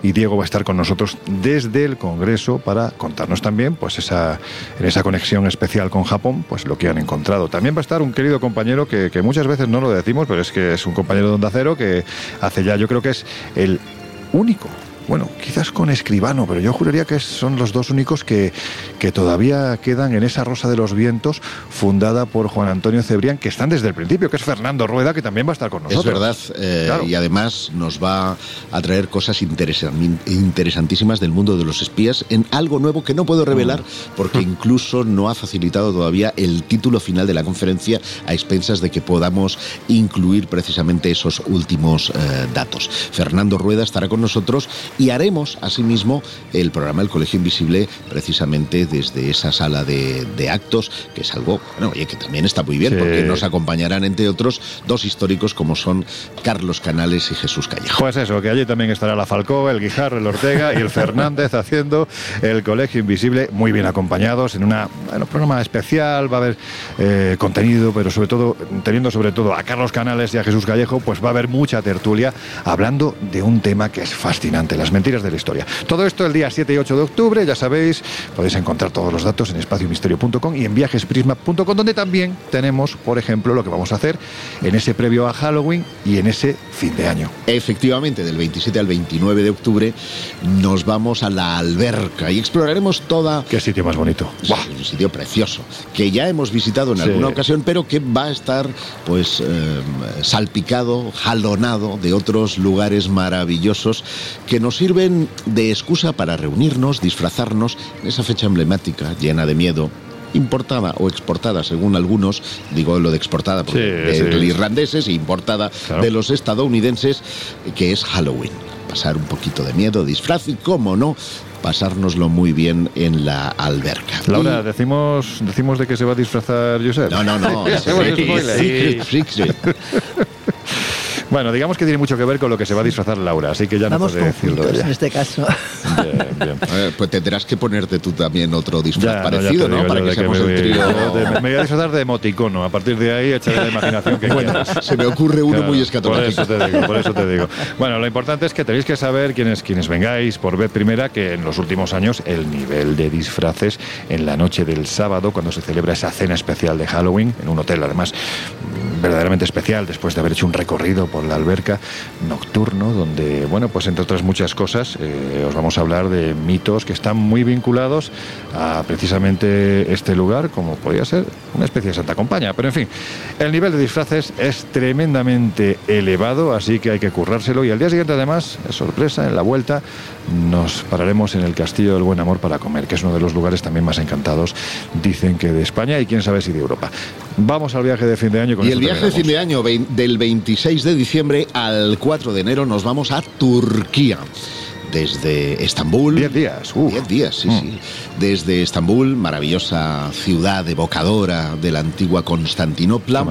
y Diego va a estar con nosotros desde el Congreso para contarnos también, pues esa, en esa conexión especial con Japón, pues lo que han encontrado. También va a estar un querido compañero que, que muchas veces no lo decimos, pero es que es un compañero de Onda Cero que hace ya, yo creo que es el único bueno, quizás con Escribano, pero yo juraría que son los dos únicos que, que todavía quedan en esa Rosa de los Vientos, fundada por Juan Antonio Cebrián, que están desde el principio, que es Fernando Rueda, que también va a estar con nosotros. Es verdad, eh, y además nos va a traer cosas interesantísimas del mundo de los espías en algo nuevo que no puedo revelar, mm. porque incluso no ha facilitado todavía el título final de la conferencia a expensas de que podamos incluir precisamente esos últimos eh, datos. Fernando Rueda estará con nosotros y haremos asimismo el programa El Colegio Invisible precisamente desde esa sala de, actos, que es algo, bueno, oye, que también está muy bien, porque nos acompañarán, entre otros, dos históricos como son Carlos Canales y Jesús Callejo. Pues eso, que allí también estará la Falcó, el Guijarro, el Ortega y el Fernández haciendo el Colegio Invisible, muy bien acompañados en una, un programa especial, va a haber eh, contenido, pero sobre todo, teniendo sobre todo a Carlos Canales y a Jesús Callejo, pues va a haber mucha tertulia hablando de un tema que es fascinante, las mentiras de la historia. Todo esto el día 7 y 8 de octubre, ya sabéis, podéis encontrar todos los datos en espaciomisterio.com y en viajesprisma.com, donde también tenemos, por ejemplo, lo que vamos a hacer en ese previo a Halloween y en ese fin de año. Efectivamente, del 27 al 29 de octubre nos vamos a la alberca y exploraremos toda... Qué sitio más bonito. Un sitio precioso, que ya hemos visitado en alguna ocasión, pero que va a estar pues eh, salpicado, jalonado de otros lugares maravillosos que nos sirven de excusa para reunirnos, disfrazarnos en esa fecha emblemática, llena de miedo, importada o exportada, según algunos, digo lo de exportada porque de los irlandeses e importada de los estadounidenses, que es Halloween. Pasar un poquito de miedo, disfraz y, cómo no, pasárnoslo muy bien en la alberca. Laura, decimos, decimos de que se va a disfrazar Josep. No, no, no. Bueno, digamos que tiene mucho que ver con lo que se va a disfrazar Laura, así que ya no puede decirlo. en este caso. Bien, bien. pues tendrás que ponerte tú también otro disfraz parecido, ¿no? Para que seamos el trío. me voy a disfrazar de emoticono. A partir de ahí echaré la imaginación que bueno, Se me ocurre uno muy escatológico. Por eso te digo, por eso te digo. Bueno, lo importante es que tenéis que saber quienes, quienes vengáis por vez primera que en los últimos años el nivel de disfraces en la noche del sábado, cuando se celebra esa cena especial de Halloween, en un hotel además verdaderamente especial, después de haber hecho un recorrido por la alberca nocturno, donde, bueno, pues entre otras muchas cosas, eh, os vamos a hablar de mitos que están muy vinculados a precisamente este lugar, como podría ser una especie de Santa Compaña. Pero en fin, el nivel de disfraces es tremendamente elevado, así que hay que currárselo. Y al día siguiente, además, es sorpresa, en la vuelta, nos pararemos en el Castillo del Buen Amor para comer, que es uno de los lugares también más encantados, dicen que de España y quién sabe si de Europa. Vamos al viaje de fin de año con Y el viaje de fin de año, del 26 de diciembre al 4 de enero, nos vamos a Turquía desde Estambul. Diez días. Diez días, sí, mm. sí. Desde Estambul, maravillosa ciudad evocadora de la antigua Constantinopla,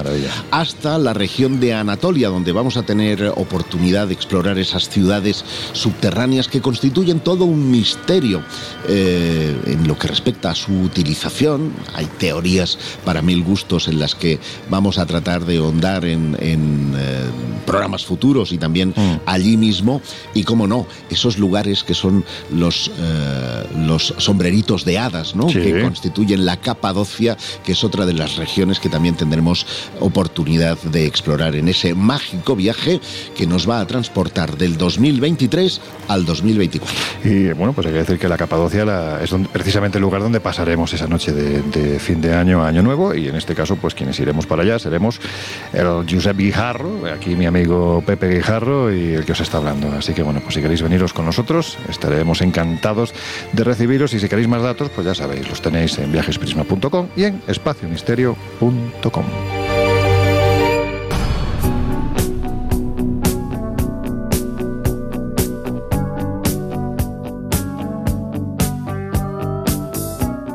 hasta la región de Anatolia, donde vamos a tener oportunidad de explorar esas ciudades subterráneas que constituyen todo un misterio eh, en lo que respecta a su utilización. Hay teorías para mil gustos en las que vamos a tratar de ahondar en, eh, programas futuros y también mm. allí mismo. Y cómo no, esos lugares lugares que son los, eh, los sombreritos de hadas, ¿no? Que constituyen la Capadocia, que es otra de las regiones que también tendremos oportunidad de explorar en ese mágico viaje que nos va a transportar del 2023 al 2024. Y bueno, pues hay que decir que la Capadocia es precisamente el lugar donde pasaremos esa noche de, fin de año, año nuevo, y en este caso, pues quienes iremos para allá seremos el Josep Guijarro, aquí mi amigo Pepe Guijarro y el que os está hablando. Así que bueno, pues si queréis veniros con nosotros, estaremos encantados de recibiros y si queréis más datos, pues ya sabéis, los tenéis en viajesprisma.com y en espaciomisterio.com.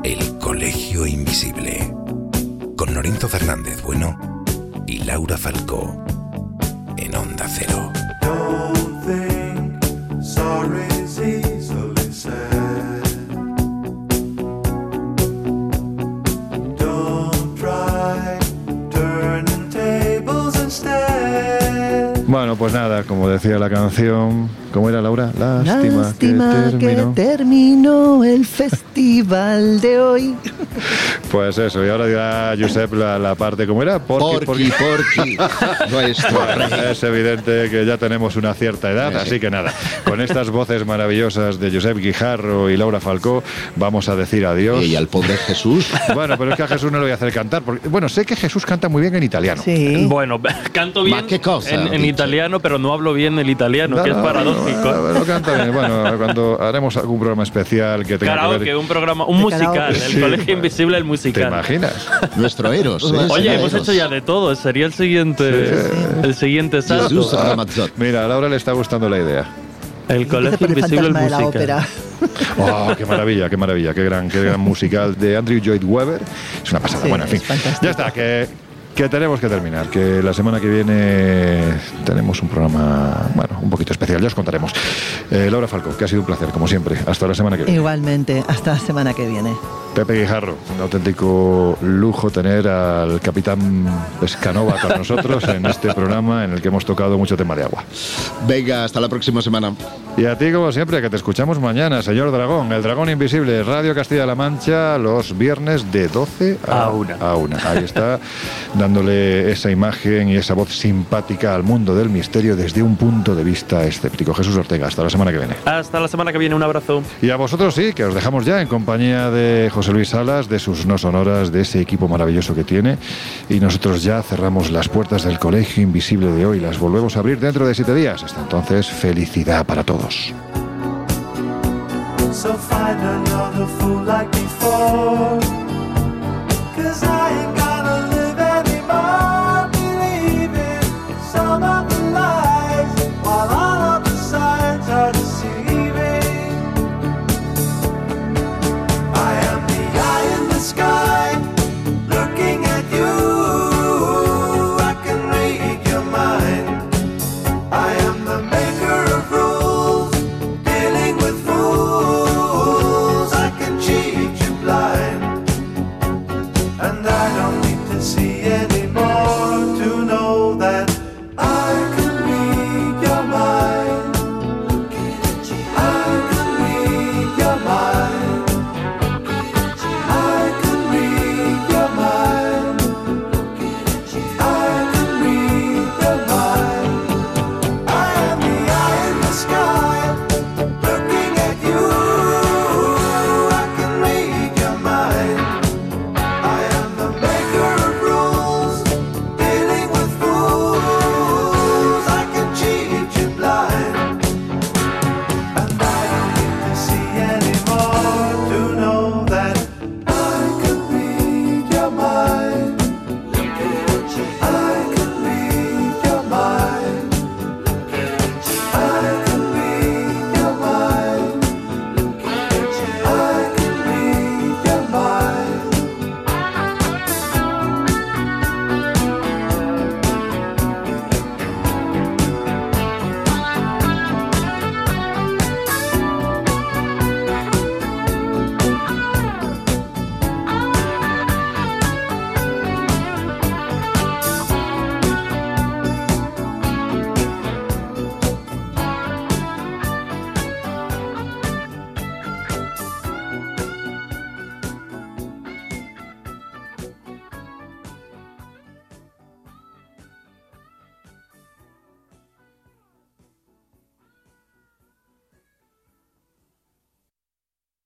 El Colegio Invisible con Lorenzo Fernández Bueno y Laura Falcó en Onda Cero. Bueno, pues nada, como decía la canción, ¿cómo era Laura? Lástima, que, terminó. el festival de hoy. Pues eso, y ahora dirá Josep la, parte, ¿cómo era? Porqui, porqui. porqui. es evidente que ya tenemos una cierta edad, así que nada, con estas voces maravillosas de Josep Guijarro y Laura Falcó, vamos a decir adiós. Y al pobre Jesús. Bueno, pero es que a Jesús no le voy a hacer cantar. Porque, bueno, sé que Jesús canta muy bien en italiano. Sí. Bueno, canto bien en, italiano, pero no hablo bien el italiano, que es paradójico. No, canta bien. Bueno, cuando haremos algún programa especial que tenga claro, que ver... que un programa, un musical, el Colegio Invisible, el musical. ¿Te imaginas? Nuestro Eros. ¿eh? Oye, hemos hecho ya de todo. Sería el siguiente, el siguiente salto. Mira, a Laura le está gustando la idea. El Colegio Invisible, el musical. Oh, qué maravilla, qué maravilla, qué gran, qué gran musical de Andrew Lloyd Webber. Es una pasada. bueno, en fin. Ya está, que que tenemos que terminar, que la semana que viene tenemos un programa, bueno, un poquito especial, ya os contaremos. Eh, Laura Falco, que ha sido un placer, como siempre. Hasta la semana que viene. Igualmente, hasta la semana que viene. Pepe Guijarro, un auténtico lujo tener al capitán Pescanova con nosotros en este programa en el que hemos tocado mucho tema de agua. Venga, hasta la próxima semana. Y a ti, como siempre, que te escuchamos mañana, señor Dragón, el Dragón Invisible, Radio Castilla-La Mancha, los viernes de 12 a, 1. A una. Ahí está, dándole esa imagen y esa voz simpática al mundo del misterio desde un punto de vista escéptico. Jesús Ortega, hasta la semana que viene. Hasta la semana que viene, un abrazo. Y a vosotros sí, que os dejamos ya en compañía de José Luis Salas, de sus no sonoras, de ese equipo maravilloso que tiene. Y nosotros ya cerramos las puertas del colegio invisible de hoy. Las volvemos a abrir dentro de siete días. Hasta entonces, felicidad para todos. So find another fool like before.